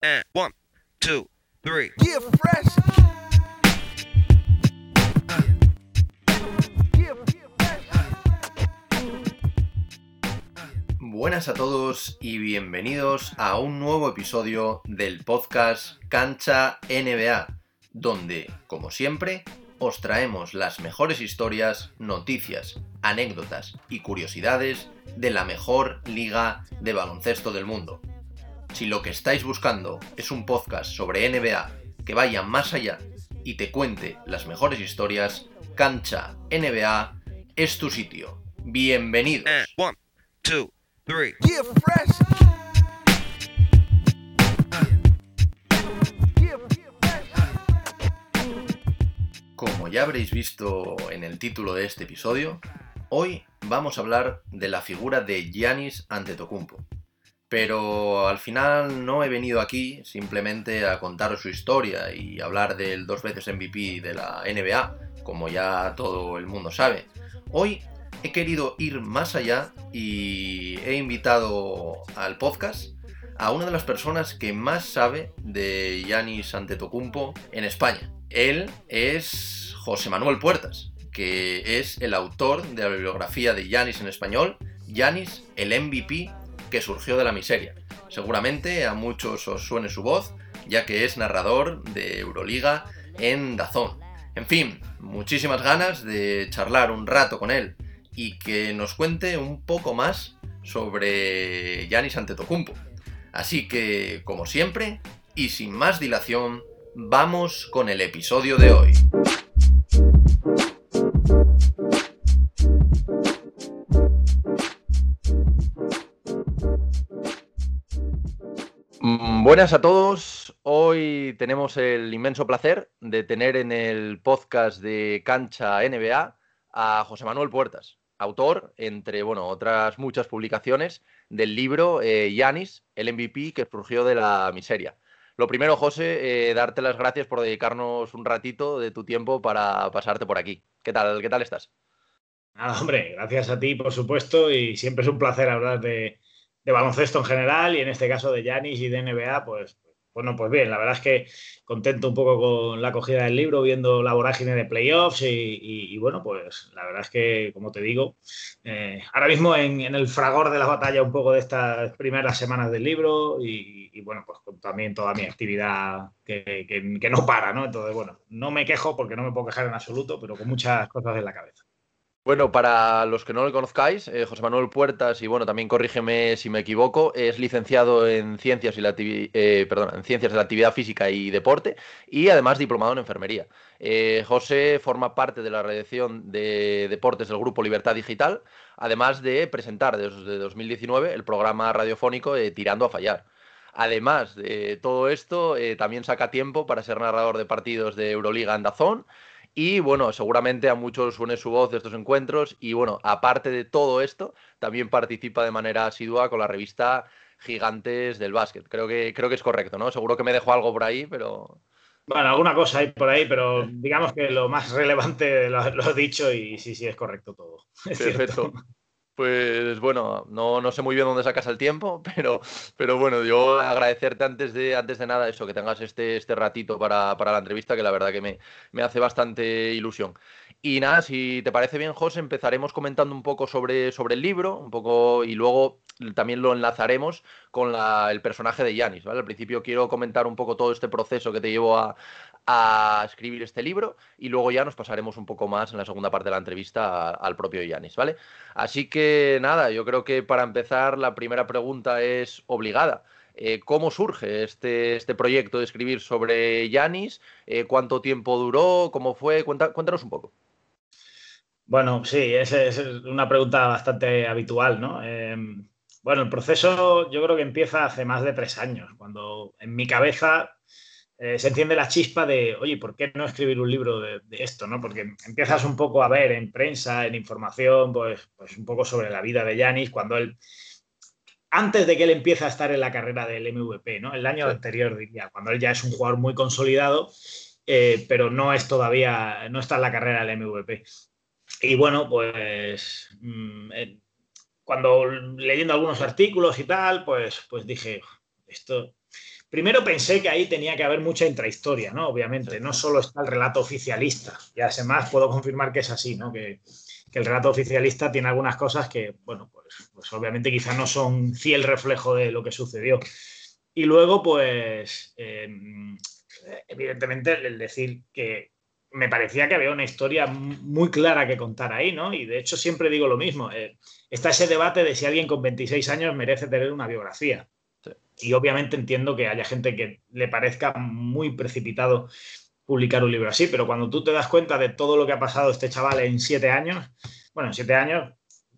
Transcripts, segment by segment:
And one, two, three. Yeah, fresh. Yeah, Buenas a todos y bienvenidos a un nuevo episodio del podcast Cancha NBA, donde, como siempre, os traemos las mejores historias, noticias, anécdotas y curiosidades de la mejor liga de baloncesto del mundo. Si lo que estáis buscando es un podcast sobre NBA que vaya más allá y te cuente las mejores historias, Cancha NBA es tu sitio. Bienvenidos. And one, two, three. yeah, fresh. Yeah, Como ya habréis visto en el título de este episodio, hoy vamos a hablar de la figura de Giannis Antetokounmpo. Pero al final no he venido aquí simplemente a contaros su historia y hablar del dos veces MVP de la NBA, como ya todo el mundo sabe. Hoy he querido ir más allá y he invitado al podcast a una de las personas que más sabe de Giannis Antetokounmpo en España. Él es José Manuel Puertas, que es el autor de la bibliografía de Giannis en español, Giannis, el MVP que surgió de la miseria. Seguramente a muchos os suene su voz, ya que es narrador de Euroliga en Dazón. En fin, muchísimas ganas de charlar un rato con él y que nos cuente un poco más sobre Giannis Antetokounmpo. Así que, como siempre, y sin más dilación, vamos con el episodio de hoy. Buenas a todos. Hoy tenemos el inmenso placer de tener en el podcast de Cancha NBA a José Manuel Puertas, autor, entre bueno, otras muchas publicaciones, del libro eh, Yanis, el MVP que surgió de la miseria. Lo primero, José, eh, darte las gracias por dedicarnos un ratito de tu tiempo para pasarte por aquí. ¿Qué tal? ¿Qué tal estás? Nada, hombre, gracias a ti, por supuesto, y siempre es un placer hablar de, de baloncesto en general y en este caso de Yanis y de NBA, pues bueno, pues bien, la verdad es que contento un poco con la acogida del libro, viendo la vorágine de playoffs y, y- bueno, pues la verdad es que, como te digo, eh, ahora mismo en, el fragor de la batalla un poco de estas primeras semanas del libro y, bueno, pues con también toda mi actividad que- que no para, ¿no? Entonces, bueno, no me quejo porque no me puedo quejar en absoluto, pero con muchas cosas en la cabeza. Bueno, para los que no lo conozcáis, eh, José Manuel Puertas, y bueno, también corrígeme si me equivoco, es licenciado en Ciencias, y la eh, en Ciencias de la Actividad Física y Deporte y además diplomado en Enfermería. Eh, José forma parte de la redacción de deportes del Grupo Libertad Digital, además de presentar desde 2019 el programa radiofónico eh, Tirando a Fallar. Además de todo esto, eh, también saca tiempo para ser narrador de partidos de Euroliga en Dazón y bueno, seguramente a muchos suene su voz de estos encuentros. Y bueno, aparte de todo esto, también participa de manera asidua con la revista Gigantes del Básquet. Creo que, creo que es correcto, ¿no? Seguro que me dejo algo por ahí, pero. Bueno, alguna cosa hay por ahí, pero digamos que lo más relevante lo, lo has dicho y sí, sí, es correcto todo. Es cierto. Pues bueno, no, no sé muy bien dónde sacas el tiempo, pero, pero bueno, yo agradecerte antes de, antes de nada eso, que tengas este, este ratito para, para la entrevista, que la verdad que me, me hace bastante ilusión. Y nada, si te parece bien, José, empezaremos comentando un poco sobre, sobre el libro, un poco, y luego también lo enlazaremos con la- el personaje de Yanis, ¿vale? Al principio quiero comentar un poco todo este proceso que te llevó a, a escribir este libro y luego ya nos pasaremos un poco más en la segunda parte de la entrevista al propio Yanis, ¿vale? Así que nada, yo creo que para empezar la primera pregunta es obligada. Eh, ¿Cómo surge este, este proyecto de escribir sobre Yanis? Eh, ¿Cuánto tiempo duró? ¿Cómo fue? Cuéntanos un poco. Bueno, sí, es una pregunta bastante habitual, ¿no? Eh, bueno, el proceso yo creo que empieza hace más de tres años, cuando en mi cabeza eh, se enciende la chispa de, oye, ¿por qué no escribir un libro de, de esto, no? Porque empiezas un poco a ver en prensa, en información, pues, pues un poco sobre la vida de Yanis, cuando él, antes de que él empiece a estar en la carrera del MVP, ¿no? El año Sí. anterior, diría, cuando él ya es un jugador muy consolidado, eh, pero no es todavía, no está en la carrera del MVP. Y bueno, pues mm, eh, cuando leyendo algunos artículos y tal, pues, pues dije, esto primero pensé que ahí tenía que haber mucha intrahistoria, ¿no? Obviamente, no solo está el relato oficialista, y además puedo confirmar que es así, ¿no? Que, el relato oficialista tiene algunas cosas que, bueno, pues, pues obviamente quizás no son fiel reflejo de lo que sucedió. Y luego, pues, em, evidentemente, el decir que me parecía que había una historia muy clara que contar ahí, ¿no? Y de hecho siempre digo lo mismo. Eh, está ese debate de si alguien con 26 años merece tener una biografía. Y obviamente entiendo que haya gente que le parezca muy precipitado publicar un libro así, pero cuando tú te das cuenta de todo lo que ha pasado este chaval en siete años, bueno, en siete años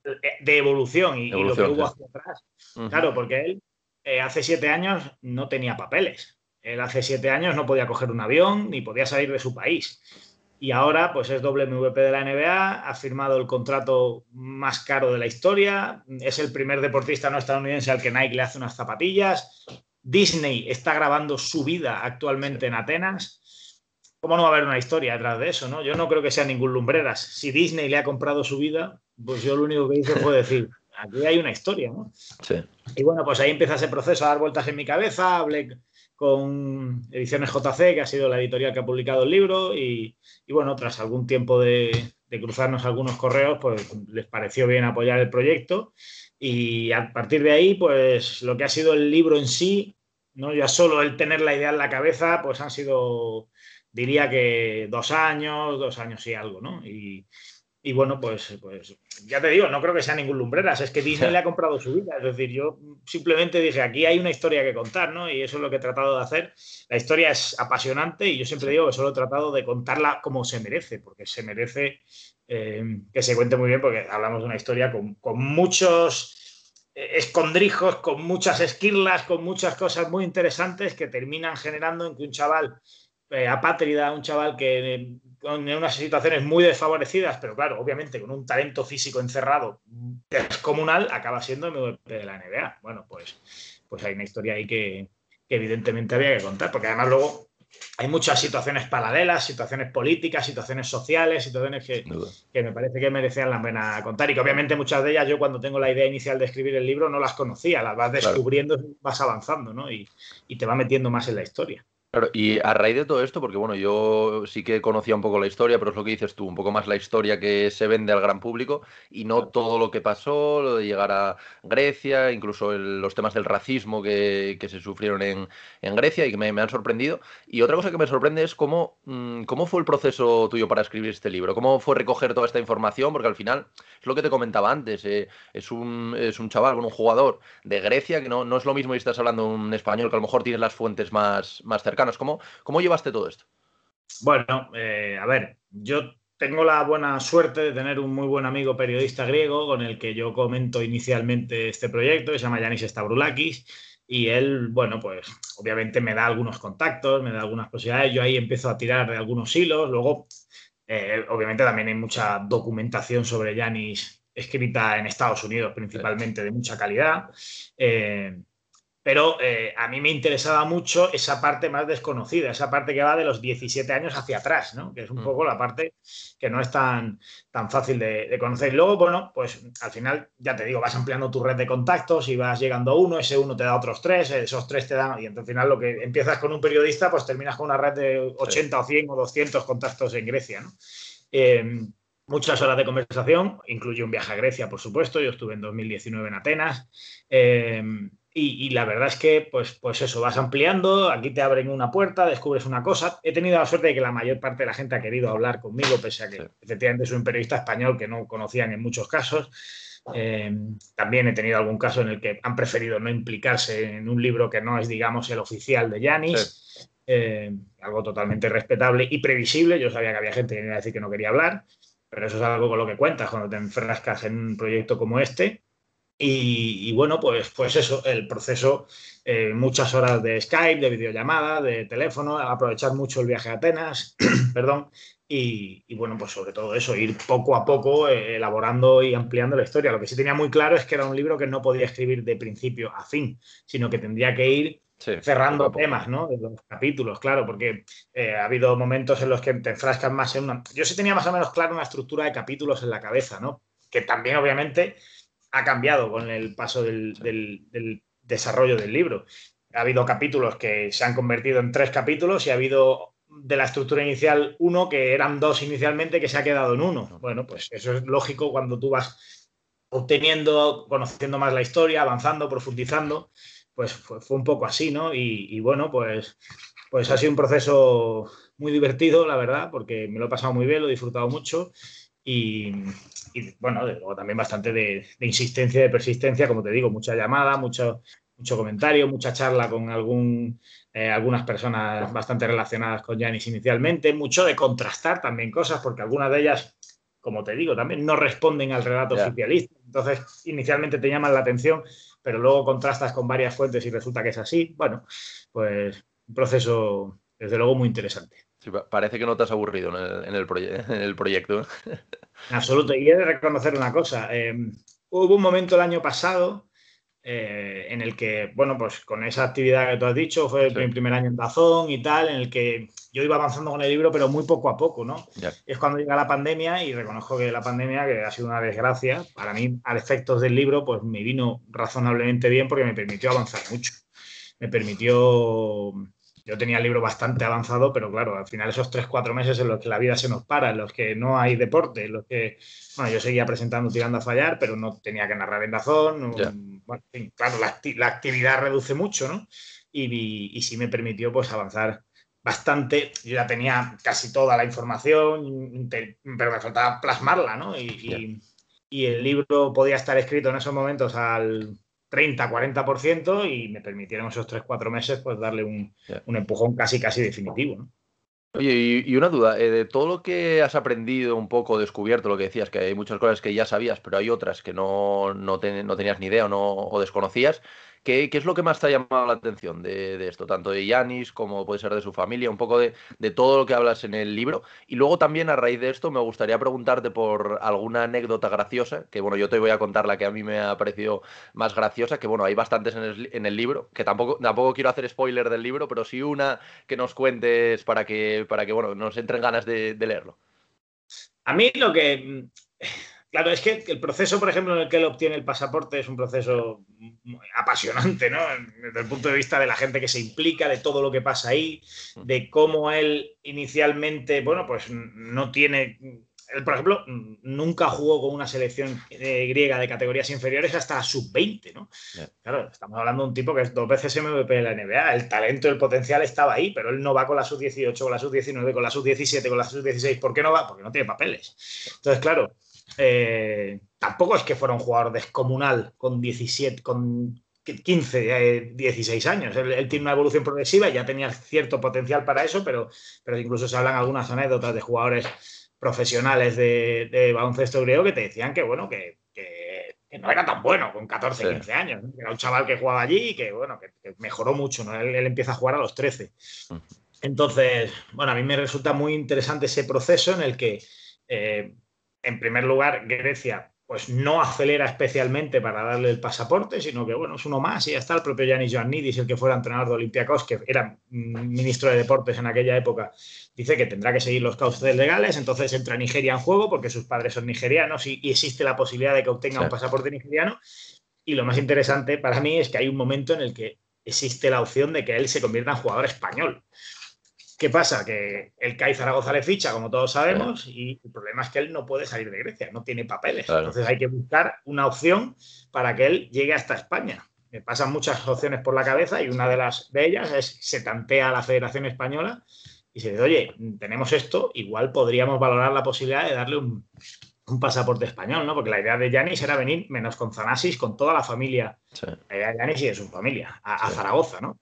eh, de evolución y, lo que hubo hacia atrás, claro, porque él eh, hace siete años no tenía papeles. Él hace siete años no podía coger un avión ni podía salir de su país. Y ahora, pues es WMVP de la NBA, ha firmado el contrato más caro de la historia, es el primer deportista no estadounidense al que Nike le hace unas zapatillas. Disney está grabando su vida actualmente en Atenas. ¿Cómo no va a haber una historia detrás de eso? ¿no? Yo no creo que sea ningún lumbreras. Si Disney le ha comprado su vida, pues yo lo único que hice fue decir, aquí hay una historia. ¿no? Sí. Y bueno, pues ahí empieza ese proceso a dar vueltas en mi cabeza. Hablé con Ediciones JC, que ha sido la editorial que ha publicado el libro, y, bueno, tras algún tiempo de, cruzarnos algunos correos, pues les pareció bien apoyar el proyecto. Y a partir de ahí, pues lo que ha sido el libro en sí, no ya solo el tener la idea en la cabeza, pues han sido, diría que dos años, dos años y algo, ¿no? Y, y bueno, pues, pues ya te digo, no creo que sea ningún lumbreras, es que Disney le ha comprado su vida. Es decir, yo simplemente dije, aquí hay una historia que contar, ¿no? Y eso es lo que he tratado de hacer. La historia es apasionante y yo siempre digo que solo he tratado de contarla como se merece, porque se merece eh, que se cuente muy bien, porque hablamos de una historia con, con muchos escondrijos, con muchas esquirlas, con muchas cosas muy interesantes que terminan generando en que un chaval eh, apátrida, un chaval que en unas situaciones muy desfavorecidas, pero claro, obviamente con un talento físico encerrado descomunal, acaba siendo MVP de la NBA. Bueno, pues, pues hay una historia ahí que, evidentemente había que contar, porque además luego hay muchas situaciones paralelas, situaciones políticas, situaciones sociales, situaciones que, que, me parece que merecían la pena contar y que obviamente muchas de ellas yo cuando tengo la idea inicial de escribir el libro no las conocía, las vas descubriendo, vas avanzando ¿no? y, y te va metiendo más en la historia. Claro, y a raíz de todo esto, porque bueno, yo sí que conocía un poco la historia, pero es lo que dices tú, un poco más la historia que se vende al gran público y no todo lo que pasó, lo de llegar a Grecia, incluso los temas del racismo que, se sufrieron en, Grecia y que me, han sorprendido. Y otra cosa que me sorprende es cómo, mm, cómo fue el proceso tuyo para escribir este libro, cómo fue recoger toda esta información, porque al final es lo que te comentaba antes, eh, es, un, es un chaval, un jugador de Grecia, que no, no es lo mismo si estás hablando un español, que a lo mejor tienes las fuentes más, más cercanas ¿Cómo, cómo llevaste todo esto? Bueno, eh, a ver, yo tengo la buena suerte de tener un muy buen amigo periodista griego con el que yo comento inicialmente este proyecto, que se llama Yanis Stavroulakis, y él, bueno, pues obviamente me da algunos contactos, me da algunas posibilidades, yo ahí empiezo a tirar de algunos hilos, luego, eh, obviamente también hay mucha documentación sobre Yanis escrita en Estados Unidos principalmente de mucha calidad. Eh, pero eh, a mí me interesaba mucho esa parte más desconocida, esa parte que va de los 17 años hacia atrás, ¿no? que es un mm. poco la parte que no es tan, tan fácil de, conocer. Y luego, bueno, pues al final, ya te digo, vas ampliando tu red de contactos y vas llegando a uno, ese uno te da otros tres, esos tres te dan, y entonces al final lo que empiezas con un periodista, pues terminas con una red de 80 o 100 o 200 contactos en Grecia. ¿no? Em, muchas horas de conversación, incluye un viaje a Grecia, por supuesto, yo estuve en 2019 en Atenas. Eh, y, la verdad es que, pues, pues eso, vas ampliando, aquí te abren una puerta, descubres una cosa. He tenido la suerte de que la mayor parte de la gente ha querido hablar conmigo, pese a que efectivamente soy un periodista español que no conocían en muchos casos. Eh, también he tenido algún caso en el que han preferido no implicarse en un libro que no es, digamos, el oficial de Yanis. Eh, algo totalmente respetable y previsible. Yo sabía que había gente que iba a decir que no quería hablar, pero eso es algo con lo que cuentas cuando te enfrascas en un proyecto como este. Y, bueno, pues, pues eso, el proceso, eh, muchas horas de Skype, de videollamada, de teléfono, aprovechar mucho el viaje a Atenas, perdón, y, bueno, pues sobre todo eso, ir poco a poco eh, elaborando y ampliando la historia. Lo que sí tenía muy claro es que era un libro que no podía escribir de principio a fin, sino que tendría que ir cerrando temas, ¿no? De los capítulos, claro, porque eh, ha habido momentos en los que te enfrascas más en una... Yo sí tenía más o menos claro una estructura de capítulos en la cabeza, ¿no? Que también, obviamente ha cambiado con el paso del, desarrollo del libro. ha habido capítulos que se han convertido en tres capítulos y ha habido de la estructura inicial uno que eran dos inicialmente que se ha quedado en uno. Bueno, pues eso es lógico cuando tú vas obteniendo, conociendo más la historia, avanzando, profundizando, pues fue, un poco así, ¿no? Y, bueno, pues, pues ha sido un proceso muy divertido, la verdad, porque me lo he pasado muy bien, lo he disfrutado mucho y, bueno, también bastante de, insistencia, de persistencia, como te digo, mucha llamada, mucho, mucho comentario, mucha charla con algún, eh, algunas personas bastante relacionadas con Janis inicialmente, mucho de contrastar también cosas, porque algunas de ellas, como te digo, también no responden al relato oficialista. Entonces, inicialmente te llaman la atención, pero luego contrastas con varias fuentes y resulta que es así. Bueno, pues un proceso, desde luego, muy interesante. Parece que no te has aburrido en el, en el proyecto. absoluto. Y he de reconocer una cosa. Eh, hubo un momento el año pasado eh, en el que, bueno, pues con esa actividad que tú has dicho, fue mi primer año en Dazón y tal, en el que yo iba avanzando con el libro, pero muy poco a poco, ¿no? Es cuando llega la pandemia y reconozco que la pandemia, que ha sido una desgracia, para mí, al efectos del libro, pues me vino razonablemente bien porque me permitió avanzar mucho. Me permitió yo tenía el libro bastante avanzado, pero claro, al final esos tres, cuatro meses en los que la vida se nos para, en los que no hay deporte, en los que, bueno, yo seguía presentando tirando a fallar, pero no tenía que narrar en Dazón. Bueno, claro, la, actividad reduce mucho, ¿no? Y, y, sí me permitió pues avanzar bastante. Yo ya tenía casi toda la información, pero me faltaba plasmarla, ¿no? Y, y el libro podía estar escrito en esos momentos al 30, 40% y me permitieron esos 3, 4 meses pues darle un, un empujón casi, casi definitivo. ¿no? Oye, y, una duda, eh, de todo lo que has aprendido un poco, descubierto, lo que decías, que hay muchas cosas que ya sabías, pero hay otras que no, no, no tenías ni idea o, no, o desconocías, ¿Qué, es lo que más te ha llamado la atención de, esto? Tanto de Yanis como puede ser de su familia, un poco de, todo lo que hablas en el libro. Y luego también a raíz de esto me gustaría preguntarte por alguna anécdota graciosa, que bueno, yo te voy a contar la que a mí me ha parecido más graciosa, que bueno, hay bastantes en el, libro, que tampoco, tampoco quiero hacer spoiler del libro, pero sí una que nos cuentes para que, para que bueno, nos entren ganas de leerlo. A mí lo que Claro, es que el proceso, por ejemplo, en el que él obtiene el pasaporte es un proceso apasionante, ¿no? Desde el punto de vista de la gente que se implica, de todo lo que pasa ahí, de cómo él inicialmente, bueno, pues no tiene. Él, por ejemplo, nunca jugó con una selección eh, griega de categorías inferiores hasta la sub-20, ¿no? Claro, estamos hablando de un tipo que es dos veces MVP de la NBA. El talento el potencial estaba ahí, pero él no va con la sub-18, con la sub-19, con la sub-17, con la sub-16. ¿Por qué no va? Porque no tiene papeles. Entonces, claro eh, tampoco es que fuera un jugador descomunal con 17, con 15, 16 años. Él, tiene una evolución progresiva y ya tenía cierto potencial para eso, pero, pero incluso se hablan algunas anécdotas de jugadores profesionales de, baloncesto griego que te decían que, bueno, que, no era tan bueno con 14, 15 años. Era un chaval que jugaba allí y que, bueno, que, mejoró mucho. ¿no? Él, empieza a jugar a los 13. Entonces, bueno, a mí me resulta muy interesante ese proceso en el que eh, en primer lugar, Grecia pues no acelera especialmente para darle el pasaporte, sino que bueno, es uno más y ya está el propio Yanis Ioannidis, el que fuera entrenador de Olympiacos, que era ministro de deportes en aquella época, dice que tendrá que seguir los cauces legales, entonces entra Nigeria en juego porque sus padres son nigerianos y, existe la posibilidad de que obtenga un pasaporte nigeriano. Y lo más interesante para mí es que hay un momento en el que existe la opción de que él se convierta en jugador español. ¿Qué pasa? Que el CAI Zaragoza le ficha, como todos sabemos, y el problema es que él no puede salir de Grecia, no tiene papeles. Entonces hay que buscar una opción para que él llegue hasta España. Me pasan muchas opciones por la cabeza y una de las de ellas es se tantea a la Federación Española y se dice, oye, tenemos esto, igual podríamos valorar la posibilidad de darle un, pasaporte español, ¿no? Porque la idea de Yanis era venir menos con Zanasis, con toda la familia, la idea de Yanis y de su familia, a Zaragoza, ¿no?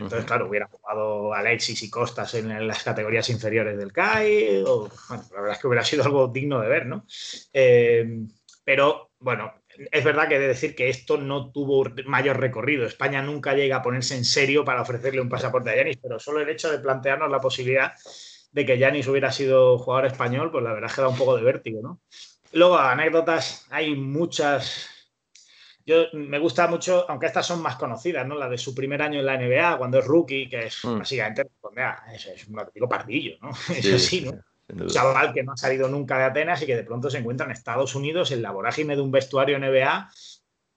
Entonces, claro, hubiera jugado Alexis y Costas en las categorías inferiores del CAI, o, bueno, la verdad es que hubiera sido algo digno de ver, ¿no? Eh, pero, bueno, es verdad que he de decir que esto no tuvo mayor recorrido. España nunca llega a ponerse en serio para ofrecerle un pasaporte a Yanis, pero solo el hecho de plantearnos la posibilidad de que Yanis hubiera sido jugador español, pues la verdad es que da un poco de vértigo, ¿no? Luego, anécdotas, hay muchas yo me gusta mucho, aunque estas son más conocidas, ¿no? La de su primer año en la NBA, cuando es rookie, que es mm. básicamente, pues, es, es, un auténtico pardillo, ¿no? es así, ¿no? Un chaval que no ha salido nunca de Atenas y que de pronto se encuentra en Estados Unidos en la vorágine de un vestuario NBA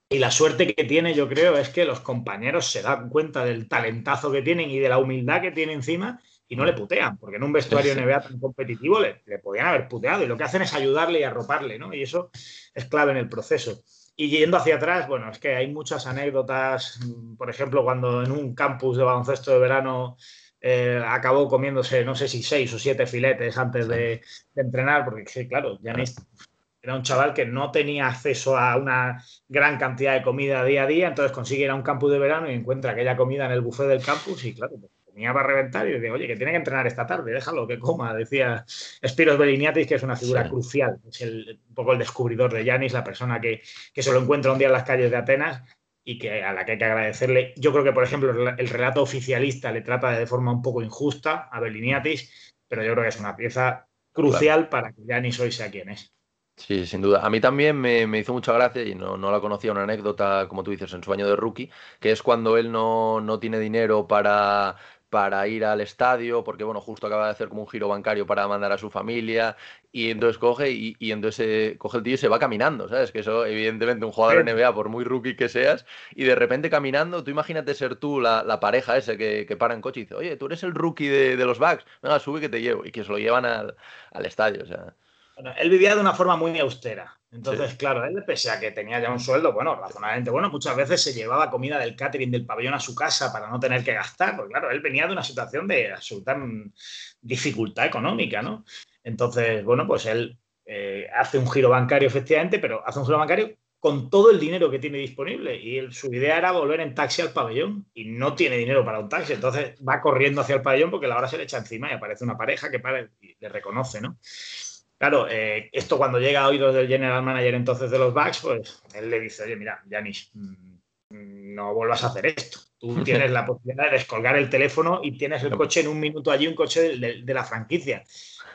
Y la suerte que tiene, yo creo, es que los compañeros se dan cuenta del talentazo que tienen y de la humildad que tiene encima y no le putean, porque en un vestuario NBA tan competitivo le, le, podían haber puteado y lo que hacen es ayudarle y arroparle, ¿no? Y eso es clave en el proceso. Y yendo hacia atrás, bueno, es que hay muchas anécdotas, por ejemplo, cuando en un campus de baloncesto de verano eh, acabó comiéndose, no sé si seis o siete filetes antes de, de entrenar, porque claro, Janis era un chaval que no tenía acceso a una gran cantidad de comida día a día, entonces consigue ir a un campus de verano y encuentra aquella comida en el buffet del campus y claro, tenía para reventar y decía, oye, que tiene que entrenar esta tarde, déjalo que coma, decía Spiros Beliniatis, que es una figura sí. crucial, es el, un poco el descubridor de Yanis, la persona que, que, se lo encuentra un día en las calles de Atenas y que a la que hay que agradecerle. Yo creo que, por ejemplo, el relato oficialista le trata de forma un poco injusta a Beliniatis, pero yo creo que es una pieza crucial claro. para que Yanis hoy sea quien es. Sí, sin duda. A mí también me, me hizo mucha gracia, y no, no, la conocía, una anécdota, como tú dices, en su año de rookie, que es cuando él no, no tiene dinero para, para ir al estadio, porque bueno, justo acaba de hacer como un giro bancario para mandar a su familia, y entonces coge y, y entonces eh, coge el tío y se va caminando, ¿sabes? Que eso, evidentemente, un jugador de NBA, por muy rookie que seas, y de repente caminando, tú imagínate ser tú la, la pareja ese que, que, para en coche y dice, oye, tú eres el rookie de, de los Bucks, venga, sube que te llevo, y que se lo llevan al, al estadio, o sea. Bueno, él vivía de una forma muy austera. Entonces, sí. claro, él, pese a que tenía ya un sueldo, bueno, razonablemente bueno, muchas veces se llevaba comida del catering del pabellón a su casa para no tener que gastar, porque claro, él venía de una situación de absoluta dificultad económica, ¿no? Entonces, bueno, pues él eh, hace un giro bancario, efectivamente, pero hace un giro bancario con todo el dinero que tiene disponible. Y él, su idea era volver en taxi al pabellón y no tiene dinero para un taxi. Entonces va corriendo hacia el pabellón porque la hora se le echa encima y aparece una pareja que para y le reconoce, ¿no? Claro, eh, esto cuando llega a oídos del general manager entonces de los Bucks, pues él le dice, oye, mira, Janis, mm, no vuelvas a hacer esto. Tú tienes la posibilidad de descolgar el teléfono y tienes el coche en un minuto allí, un coche de, de, de la franquicia.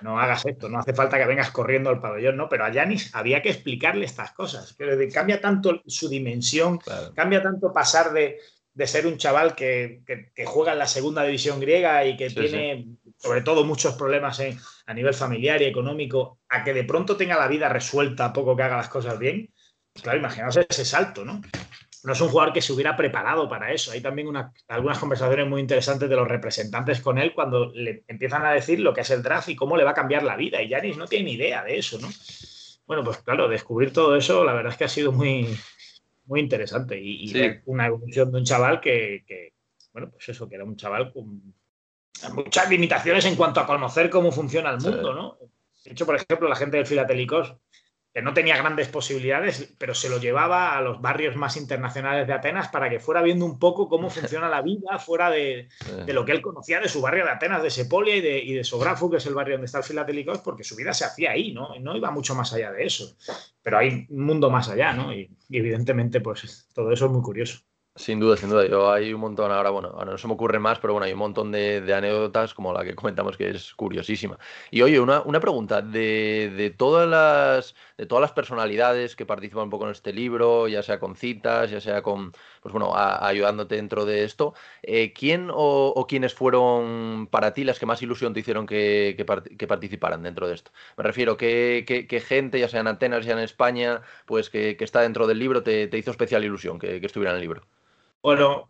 No hagas esto, no hace falta que vengas corriendo al pabellón, ¿no? Pero a Yanis había que explicarle estas cosas. Cambia tanto su dimensión, claro. cambia tanto pasar de, de ser un chaval que, que, que, juega en la segunda división griega y que sí, tiene, sí. sobre todo, muchos problemas en, a nivel familiar y económico, a que de pronto tenga la vida resuelta a poco que haga las cosas bien. Pues claro, imaginaos ese salto, ¿no? No es un jugador que se hubiera preparado para eso. Hay también una, algunas conversaciones muy interesantes de los representantes con él cuando le empiezan a decir lo que es el draft y cómo le va a cambiar la vida. Y Yanis no tiene ni idea de eso, ¿no? Bueno, pues claro, descubrir todo eso, la verdad es que ha sido muy, muy interesante y, y sí. una evolución de un chaval que, que, bueno, pues eso, que era un chaval con muchas limitaciones en cuanto a conocer cómo funciona el mundo. ¿no? De hecho, por ejemplo, la gente del Filatélicos, que no tenía grandes posibilidades, pero se lo llevaba a los barrios más internacionales de Atenas para que fuera viendo un poco cómo funciona la vida fuera de, de lo que él conocía de su barrio de Atenas, de Sepolia y de, y de Sografu, que es el barrio donde está el Filatélicos, porque su vida se hacía ahí, ¿no? No iba mucho más allá de eso. Pero hay un mundo más allá, ¿no? Y, y evidentemente, pues todo eso es muy curioso. Sin duda, sin duda. Yo hay un montón ahora, bueno, ahora no se me ocurre más, pero bueno, hay un montón de, anécdotas como la que comentamos que es curiosísima. Y oye, una, una pregunta, de, de, todas las, de todas las personalidades que participan un poco en este libro, ya sea con citas, ya sea con, pues bueno, ayudándote dentro de esto, eh, ¿quién o, quiénes fueron para ti las que más ilusión te hicieron que, que, part que participaran dentro de esto? Me refiero, ¿qué, qué, gente, ya sea en Atenas, ya sea en España, pues que, que está dentro del libro, te, hizo especial ilusión que estuviera en el libro? Bueno,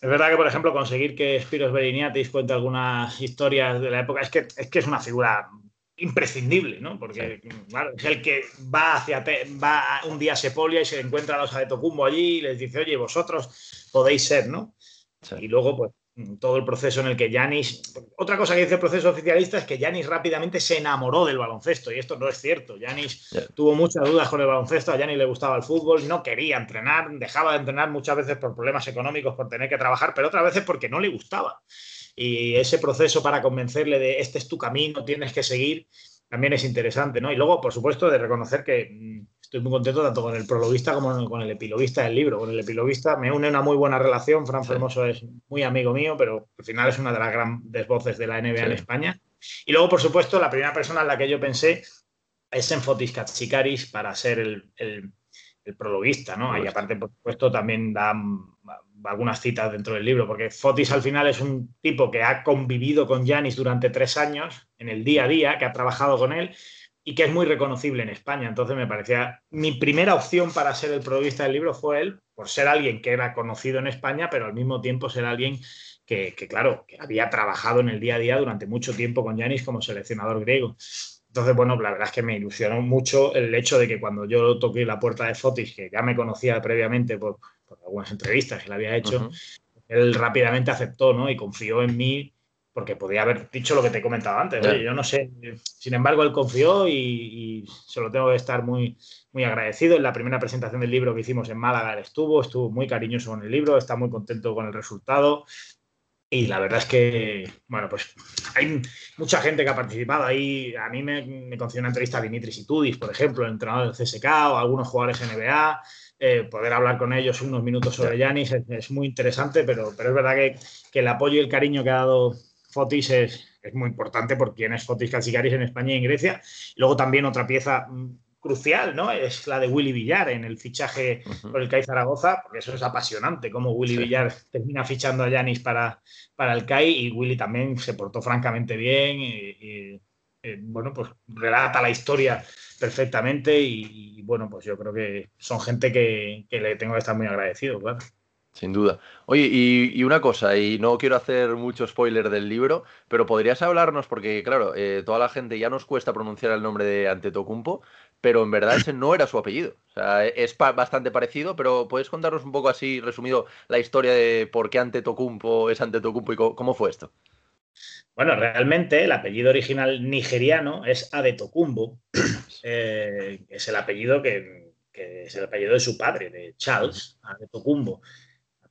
es verdad que, por ejemplo, conseguir que Spiros Beriniatis cuente algunas historias de la época es que es, que es una figura imprescindible, ¿no? Porque, sí. claro, es el que va hacia va un día a Sepolia y se encuentra a los Adetocumbo allí y les dice, oye, vosotros podéis ser, ¿no? Sí. Y luego, pues, todo el proceso en el que Yanis. Otra cosa que dice el proceso oficialista es que Yanis rápidamente se enamoró del baloncesto, y esto no es cierto. Yanis yeah. tuvo muchas dudas con el baloncesto, a Yanis le gustaba el fútbol, no quería entrenar, dejaba de entrenar muchas veces por problemas económicos, por tener que trabajar, pero otras veces porque no le gustaba. Y ese proceso para convencerle de este es tu camino, tienes que seguir, también es interesante, ¿no? Y luego, por supuesto, de reconocer que mm, estoy muy contento tanto con el prologuista como con el epilogista del libro. Con el epilogista me une una muy buena relación. Fran Fermoso es muy amigo mío, pero al final es una de las grandes voces de la NBA sí. en España. Y luego, por supuesto, la primera persona en la que yo pensé es en Fotis Katsikaris para ser el, el, el prologuista, ¿no? Y aparte, por supuesto, también da algunas citas dentro del libro, porque Fotis al final es un tipo que ha convivido con Yanis durante tres años en el día a día, que ha trabajado con él, y que es muy reconocible en España. Entonces me parecía, mi primera opción para ser el periodista del libro fue él, por ser alguien que era conocido en España, pero al mismo tiempo ser alguien que, claro, que había trabajado en el día a día durante mucho tiempo con Yanis como seleccionador griego. Entonces, bueno, la verdad es que me ilusionó mucho el hecho de que cuando yo toqué la puerta de Fotis, que ya me conocía previamente por, algunas entrevistas que le había hecho, él rápidamente aceptó ¿no? y confió en mí porque podía haber dicho lo que te he comentado antes. yo no sé. Sin embargo, él confió y, se lo tengo que estar muy, muy agradecido. En la primera presentación del libro que hicimos en Málaga, él estuvo, estuvo muy cariñoso con el libro, está muy contento con el resultado. Y la verdad es que, bueno, pues hay mucha gente que ha participado ahí. A mí me, me concedió una entrevista a Dimitris Itudis, por ejemplo, el entrenador del CSK o algunos jugadores NBA. Eh, poder hablar con ellos unos minutos sobre Yanis es, muy interesante, pero, pero es verdad que, que, el apoyo y el cariño que ha dado Fotis es, es muy importante por quién es Fotis Katsikaris en España y en Grecia. Y luego también otra pieza mm, crucial, ¿no? Es la de Willy Villar en el fichaje por el CAI Zaragoza, porque eso es apasionante, cómo Willy Villar termina fichando a Yanis para, para el CAI y Willy también se portó francamente bien y, eh, bueno, pues relata la historia perfectamente y, bueno, pues yo creo que son gente que, le tengo que estar muy agradecido, claro. Sin duda. Oye, y, una cosa, y no quiero hacer mucho spoiler del libro, pero podrías hablarnos, porque claro, eh, toda la gente ya nos cuesta pronunciar el nombre de Antetokounmpo, pero en verdad ese no era su apellido. O sea, es bastante parecido, pero ¿puedes contarnos un poco así, resumido, la historia de por qué Antetokounmpo es Antetokounmpo y cómo fue esto? Bueno, realmente el apellido original nigeriano es Adetokumbo. Eh, es el apellido que, es el apellido de su padre, de Charles Adetokumbo.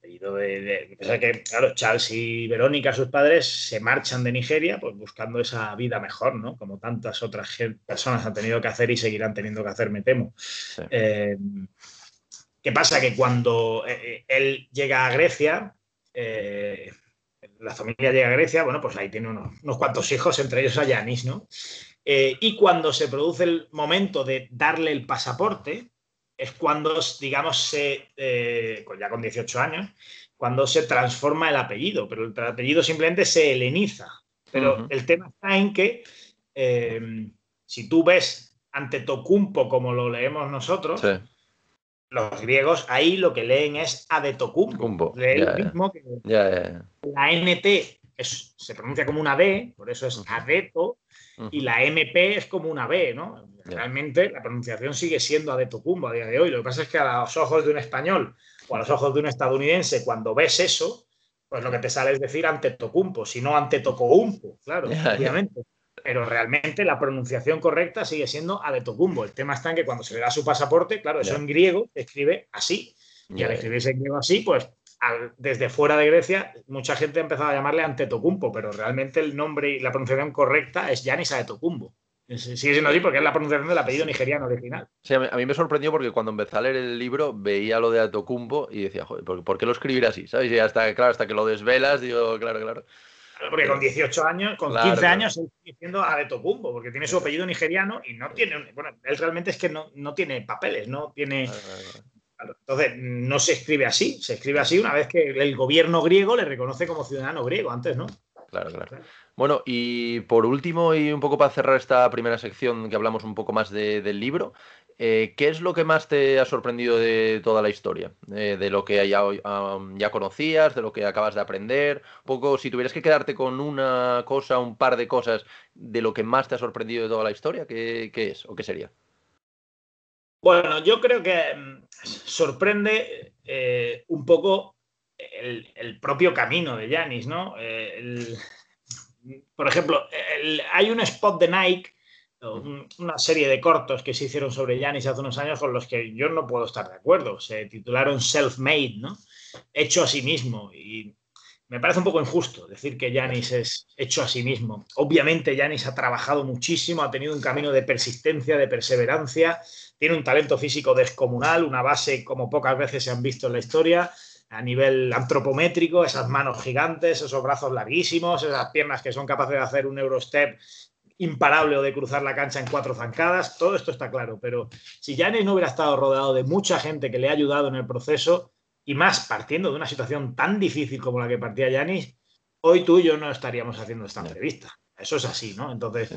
Apellido de, que, claro, Charles y Verónica, sus padres, se marchan de Nigeria pues buscando esa vida mejor, ¿no? Como tantas otras personas han tenido que hacer y seguirán teniendo que hacer, me temo. Eh, ¿Qué pasa? Que cuando eh, él llega a Grecia, la familia llega a Grecia, bueno, pues ahí tiene unos, cuantos hijos, entre ellos a Yanis, ¿no? Eh, y cuando se produce el momento de darle el pasaporte, es cuando, digamos, se, eh, ya con 18 años, cuando se transforma el apellido, pero el apellido simplemente se heleniza. Pero el tema está en que eh, si tú ves ante Tocumpo como lo leemos nosotros, los griegos ahí lo que leen es lo mismo que la NT se pronuncia como una D, por eso es adeto, y la MP es como una B, ¿no? Realmente la pronunciación sigue siendo adetocumbo a día de hoy. Lo que pasa es que a los ojos de un español o a los ojos de un estadounidense, cuando ves eso, pues lo que te sale es decir antetocumpo, si no antetocoumpo, claro, obviamente pero realmente la pronunciación correcta sigue siendo Adetocumbo. El tema está en que cuando se le da su pasaporte, claro, eso en griego escribe así. Y al escribirse en griego así, pues desde fuera de Grecia, mucha gente ha empezado a llamarle Antetokounmpo, pero realmente el nombre y la pronunciación correcta es Yanis Adetokounmpo. Sigue siendo así porque es la pronunciación del apellido nigeriano original. Sí, a mí, me sorprendió porque cuando empecé a leer el libro veía lo de Atokumbo y decía, joder, ¿por, qué lo escribir así? ¿Sabes? Y hasta, claro, hasta que lo desvelas, digo, claro, claro. Porque con 18 años, con 15 años, él sigue siendo Adetokumbo, porque tiene su apellido nigeriano y no tiene. Bueno, él realmente es que no, no tiene papeles, no tiene. Entonces, no se escribe así, se escribe así una vez que el gobierno griego le reconoce como ciudadano griego, antes no. Claro, claro. Bueno, y por último, y un poco para cerrar esta primera sección que hablamos un poco más del libro, eh, ¿Qué es lo que más te ha sorprendido de toda la historia? Eh, de lo que ya, ya, conocías, de lo que acabas de aprender. Un poco, si tuvieras que quedarte con una cosa, un par de cosas de lo que más te ha sorprendido de toda la historia, ¿qué, es o qué sería? Bueno, yo creo que mm, sorprende eh, un poco el, propio camino de Yanis, ¿no? por ejemplo, hay un spot de Nike una serie de cortos que se hicieron sobre Yanis hace unos años con los que yo no puedo estar de acuerdo. Se titularon Self-Made, ¿no? Hecho a sí mismo. Y me parece un poco injusto decir que Yanis es hecho a sí mismo. Obviamente Yanis ha trabajado muchísimo, ha tenido un camino de persistencia, de perseverancia, tiene un talento físico descomunal, una base como pocas veces se han visto en la historia a nivel antropométrico, esas manos gigantes, esos brazos larguísimos, esas piernas que son capaces de hacer un Eurostep imparable o de cruzar la cancha en cuatro zancadas, todo esto está claro, pero si Yanis no hubiera estado rodeado de mucha gente que le ha ayudado en el proceso, y más partiendo de una situación tan difícil como la que partía Yanis, hoy tú y yo no estaríamos haciendo esta entrevista. Eso es así, ¿no? Entonces,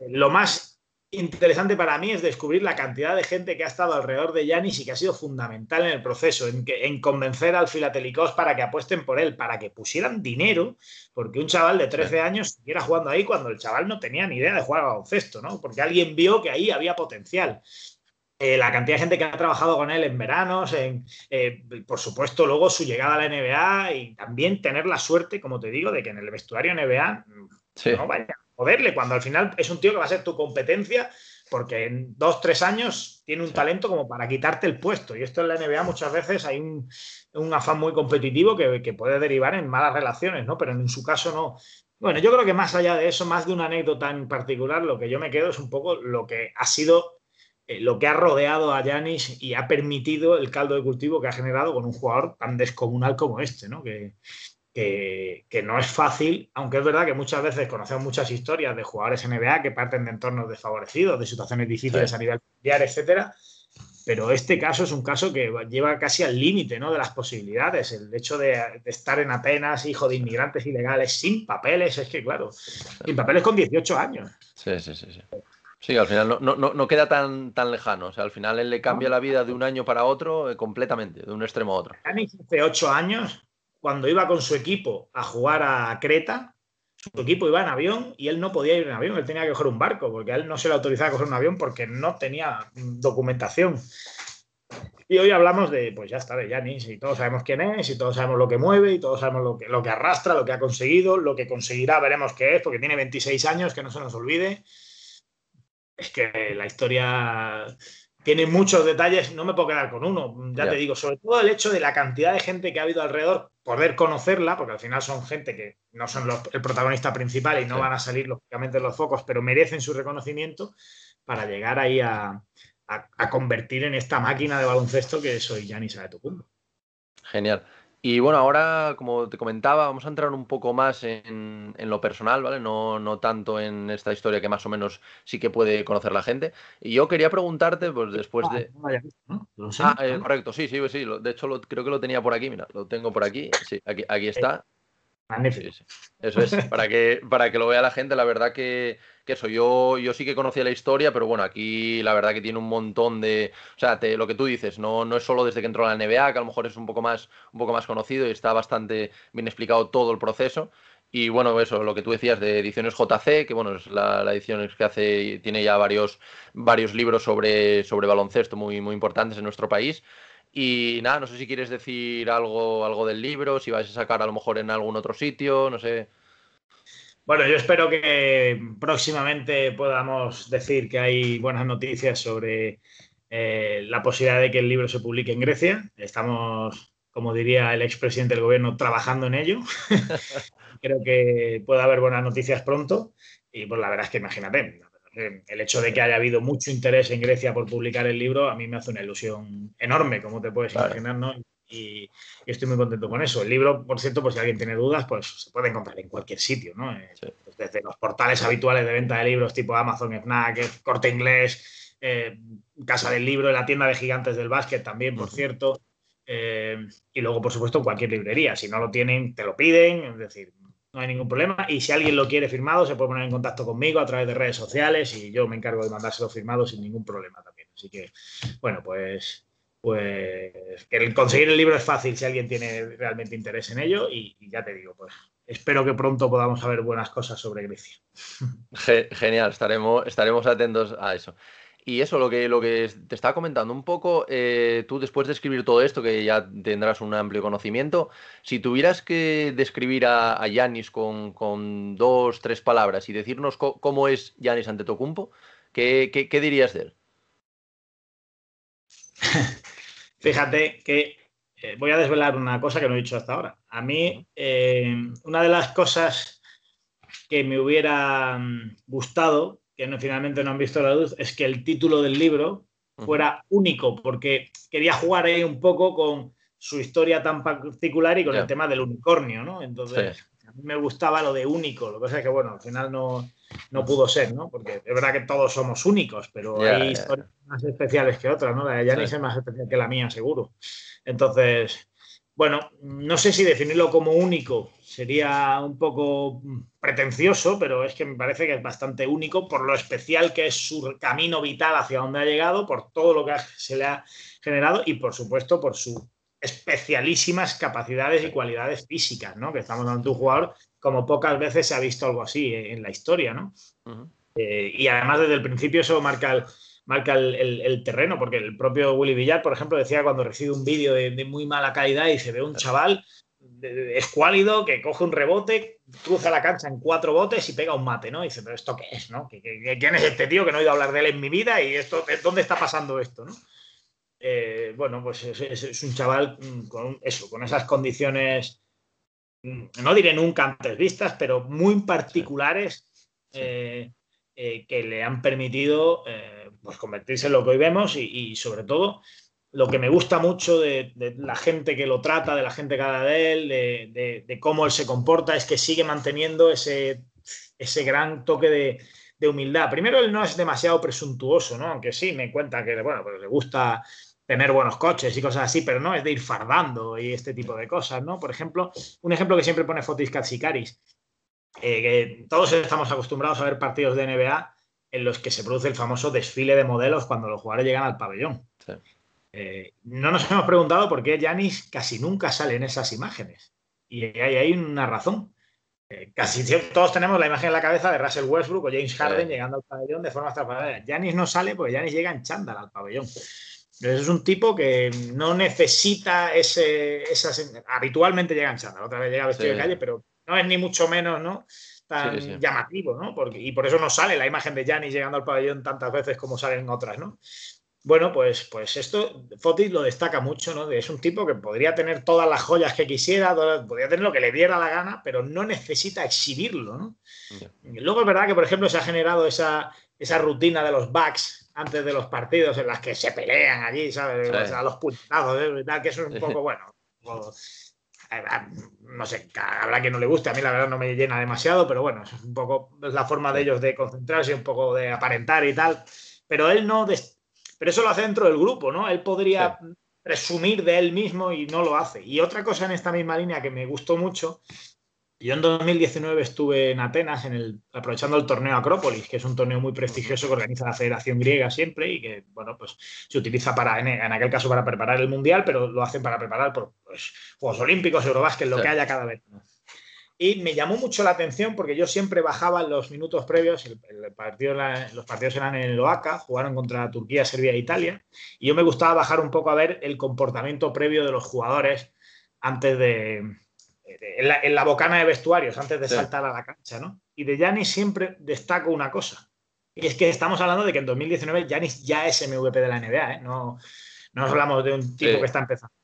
lo más interesante para mí es descubrir la cantidad de gente que ha estado alrededor de Yanis y que ha sido fundamental en el proceso, en, que, en convencer al Filatelicos para que apuesten por él, para que pusieran dinero, porque un chaval de 13 años siguiera jugando ahí cuando el chaval no tenía ni idea de jugar a baloncesto, ¿no? Porque alguien vio que ahí había potencial. Eh, la cantidad de gente que ha trabajado con él en veranos, en, eh, por supuesto, luego su llegada a la NBA y también tener la suerte, como te digo, de que en el vestuario NBA no vaya joderle, cuando al final es un tío que va a ser tu competencia, porque en dos, tres años tiene un talento como para quitarte el puesto. Y esto en la NBA muchas veces hay un, un afán muy competitivo que, que, puede derivar en malas relaciones, ¿no? Pero en su caso no. Bueno, yo creo que más allá de eso, más de una anécdota en particular, lo que yo me quedo es un poco lo que ha sido eh, lo que ha rodeado a Yanis y ha permitido el caldo de cultivo que ha generado con un jugador tan descomunal como este, ¿no? Que, que, que, no es fácil, aunque es verdad que muchas veces conocemos muchas historias de jugadores NBA que parten de entornos desfavorecidos, de situaciones difíciles sí. a nivel mundial, etcétera. Pero este caso es un caso que lleva casi al límite ¿no? de las posibilidades. El hecho de, de, estar en Atenas, hijo de inmigrantes ilegales, sin papeles, es que, claro, sin papeles con 18 años. Sí, sí, sí. sí. Sí, al final no, no, no, queda tan, tan lejano. O sea, al final él le cambia la vida de un año para otro eh, completamente, de un extremo a otro. Hace ocho años, cuando iba con su equipo a jugar a Creta, su equipo iba en avión y él no podía ir en avión, él tenía que coger un barco, porque a él no se le autorizaba a coger un avión porque no tenía documentación. Y hoy hablamos de, pues ya está, de Yanis, y todos sabemos quién es, y todos sabemos lo que mueve, y todos sabemos lo que, lo que arrastra, lo que ha conseguido, lo que conseguirá, veremos qué es, porque tiene 26 años, que no se nos olvide. Es que la historia tiene muchos detalles, no me puedo quedar con uno, ya te digo, sobre todo el hecho de la cantidad de gente que ha habido alrededor, poder conocerla, porque al final son gente que no son los, el protagonista principal y no sí. van a salir lógicamente en los focos, pero merecen su reconocimiento para llegar ahí a, a, a convertir en esta máquina de baloncesto que soy Giannis Antetokounmpo. Genial. Y bueno, ahora, como te comentaba, vamos a entrar un poco más en, en lo personal, ¿vale? No, no, tanto en esta historia que más o menos sí que puede conocer la gente. Y yo quería preguntarte, pues después de... Ah, eh, correcto, sí, sí, sí. De hecho, lo, creo que lo tenía por aquí, mira, lo tengo por aquí. Sí, aquí, aquí está. Eso es, para que, para que lo vea la gente, la verdad que, que eso, yo, yo sí que conocía la historia, pero bueno, aquí la verdad que tiene un montón de. O sea, lo que tú dices, no, no es solo desde que entró la NBA, que a lo mejor es un poco más, un poco más conocido y está bastante bien explicado todo el proceso. Y bueno, eso, lo que tú decías de ediciones JC, que bueno, es la, la edición que hace, tiene ya varios, varios libros sobre, sobre baloncesto muy, muy importantes en nuestro país. Y nada, no sé si quieres decir algo, algo del libro, si vais a sacar a lo mejor en algún otro sitio, no sé. Bueno, yo espero que próximamente podamos decir que hay buenas noticias sobre eh, la posibilidad de que el libro se publique en Grecia. Estamos, como diría el expresidente del gobierno, trabajando en ello. Creo que puede haber buenas noticias pronto. Y pues la verdad es que imagínate, el hecho de que haya habido mucho interés en Grecia por publicar el libro, a mí me hace una ilusión enorme, como te puedes claro. imaginar, ¿no? Y, y, estoy muy contento con eso. El libro, por cierto, por si alguien tiene dudas, pues se puede encontrar en cualquier sitio, ¿no? Eh, sí. Desde los portales habituales de venta de libros tipo Amazon, Fnac, Corte Inglés, eh, Casa del Libro, la tienda de gigantes del básquet también, por uh -huh. cierto. Eh, y luego, por supuesto, cualquier librería. Si no lo tienen, te lo piden. Es decir, no hay ningún problema. Y si alguien lo quiere firmado, se puede poner en contacto conmigo a través de redes sociales y yo me encargo de mandárselo firmado sin ningún problema también. Así que, bueno, pues, pues el conseguir el libro es fácil si alguien tiene realmente interés en ello y, y ya te digo, pues espero que pronto podamos saber buenas cosas sobre Grecia. Genial, estaremos, estaremos atentos a eso. Y eso, lo que, lo que te estaba comentando un poco, eh, tú después de escribir todo esto, que ya tendrás un amplio conocimiento, si tuvieras que describir a Yanis con, con, dos, tres palabras y decirnos cómo es Yanis Antetokounmpo, ¿qué, qué, qué dirías de él? Fíjate que eh, voy a desvelar una cosa que no he dicho hasta ahora. A mí, eh, una de las cosas que me hubiera mm, gustado que no, finalmente no han visto la luz, es que el título del libro fuera único, porque quería jugar ahí un poco con su historia tan particular y con yeah. el tema del unicornio, ¿no? Entonces, sí. a mí me gustaba lo de único, lo que pasa es que, bueno, al final no, no pudo ser, ¿no? Porque es verdad que todos somos únicos, pero yeah, hay yeah. historias más especiales que otras, ¿no? La de Yanis sí. es más especial que la mía, seguro. Entonces, bueno, no sé si definirlo como único sería un poco pretencioso, pero es que me parece que es bastante único por lo especial que es su camino vital hacia donde ha llegado, por todo lo que se le ha generado y por supuesto por sus especialísimas capacidades y cualidades físicas, ¿no? Que estamos dando un jugador como pocas veces se ha visto algo así en la historia, ¿no? Eh, y además desde el principio eso marca el, marca el, terreno, porque el propio Willy Villar, por ejemplo, decía cuando recibe un vídeo de, muy mala calidad y se ve un chaval escuálido que coge un rebote, cruza la cancha en cuatro botes y pega un mate, ¿no? Y dice, pero ¿esto qué es, no? quién es este tío que no he oído hablar de él en mi vida y esto, dónde está pasando esto, no? Eh, bueno, pues es, un chaval con eso, con esas condiciones, no diré nunca antes vistas, pero muy particulares eh, eh, que le han permitido pues convertirse en lo que hoy vemos y, sobre todo lo que me gusta mucho de, la gente que lo trata, de la gente que habla de él, de, cómo él se comporta, es que sigue manteniendo ese, ese gran toque de, humildad. Primero, él no es demasiado presuntuoso, ¿no? Aunque sí me cuenta que, bueno, pues le gusta tener buenos coches y cosas así, pero no es de ir fardando y este tipo de cosas, ¿no? Por ejemplo, un ejemplo que siempre pone Fotis Katsikaris, eh, que todos estamos acostumbrados a ver partidos de NBA en los que se produce el famoso desfile de modelos cuando los jugadores llegan al pabellón. Eh, no nos hemos preguntado por qué Yanis casi nunca sale en esas imágenes. Y hay, hay una razón. Eh, casi todos tenemos la imagen en la cabeza de Russell Westbrook o James Harden llegando al pabellón de forma extraordinaria. Yanis no sale porque Yanis llega en chándal al pabellón. es un tipo que no necesita ese, esas... Habitualmente llega en chándal, otra vez llega vestido de calle, pero no es ni mucho menos, ¿no? tan llamativo, ¿no? Porque, y por eso no sale la imagen de Giannis llegando al pabellón tantas veces como salen otras, ¿no? Bueno, pues, pues esto Fotis lo destaca mucho, ¿no? Es un tipo que podría tener todas las joyas que quisiera, podría tener lo que le diera la gana, pero no necesita exhibirlo, ¿no? Luego es verdad que, por ejemplo, se ha generado esa, esa rutina de los backs antes de los partidos en las que se pelean allí, ¿sabes? a los puntados, ¿eh? que eso es un poco, bueno, no sé, habrá que no le guste, a mí la verdad no me llena demasiado, pero bueno, es un poco es la forma de ellos de concentrarse, un poco de aparentar y tal, pero él no, pero eso lo hace dentro del grupo, ¿no? Él podría presumir de él mismo y no lo hace. Y otra cosa en esta misma línea que me gustó mucho yo en 2019 estuve en Atenas en el, aprovechando el torneo Acrópolis, que es un torneo muy prestigioso que organiza la Federación Griega siempre y que, bueno, pues se utiliza para, en, aquel caso para preparar el Mundial, pero lo hacen para preparar por pues, Juegos Olímpicos, Eurobásquet, lo que haya cada vez. Y me llamó mucho la atención porque yo siempre bajaba los minutos previos, el, partido, los partidos eran en el OACA, jugaron contra Turquía, Serbia e Italia, y yo me gustaba bajar un poco a ver el comportamiento previo de los jugadores antes de, en la, bocana de vestuarios antes de saltar a la cancha, ¿no? Y de Yanis siempre destaco una cosa. Y es que estamos hablando de que en 2019 Yanis ya es MVP de la NBA, ¿eh? No, no hablamos de un tipo que está empezando.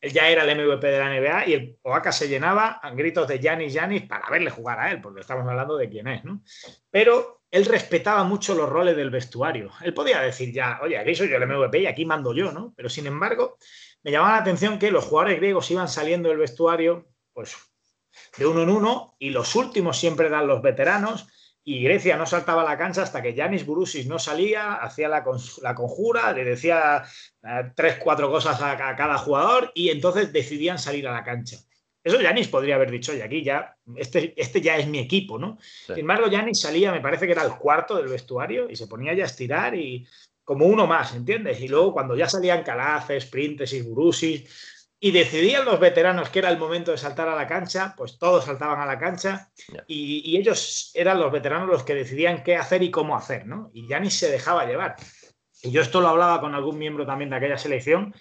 Él ya era el MVP de la NBA y el Oaxaca se llenaba a gritos de Yanis, Yanis para verle jugar a él, porque estamos hablando de quién es, ¿no? Pero él respetaba mucho los roles del vestuario. Él podía decir ya, oye, aquí soy yo el MVP y aquí mando yo, ¿no? Pero sin embargo, me llamaba la atención que los jugadores griegos iban saliendo del vestuario pues de uno en uno y los últimos siempre dan los veteranos y Grecia no saltaba a la cancha hasta que Yanis Burusis no salía, hacía la, conjura, le decía eh, tres, cuatro cosas a, cada jugador y entonces decidían salir a la cancha. Eso Yanis podría haber dicho, y aquí ya, este, este ya es mi equipo, ¿no? Sin embargo, Yanis salía, me parece que era el cuarto del vestuario y se ponía ya a estirar y como uno más, ¿entiendes? Y luego cuando ya salían Calaces, Printes y Burusis, y decidían los veteranos que era el momento de saltar a la cancha, pues todos saltaban a la cancha y, ellos eran los veteranos los que decidían qué hacer y cómo hacer, ¿no? Y ya ni se dejaba llevar. Y yo esto lo hablaba con algún miembro también de aquella selección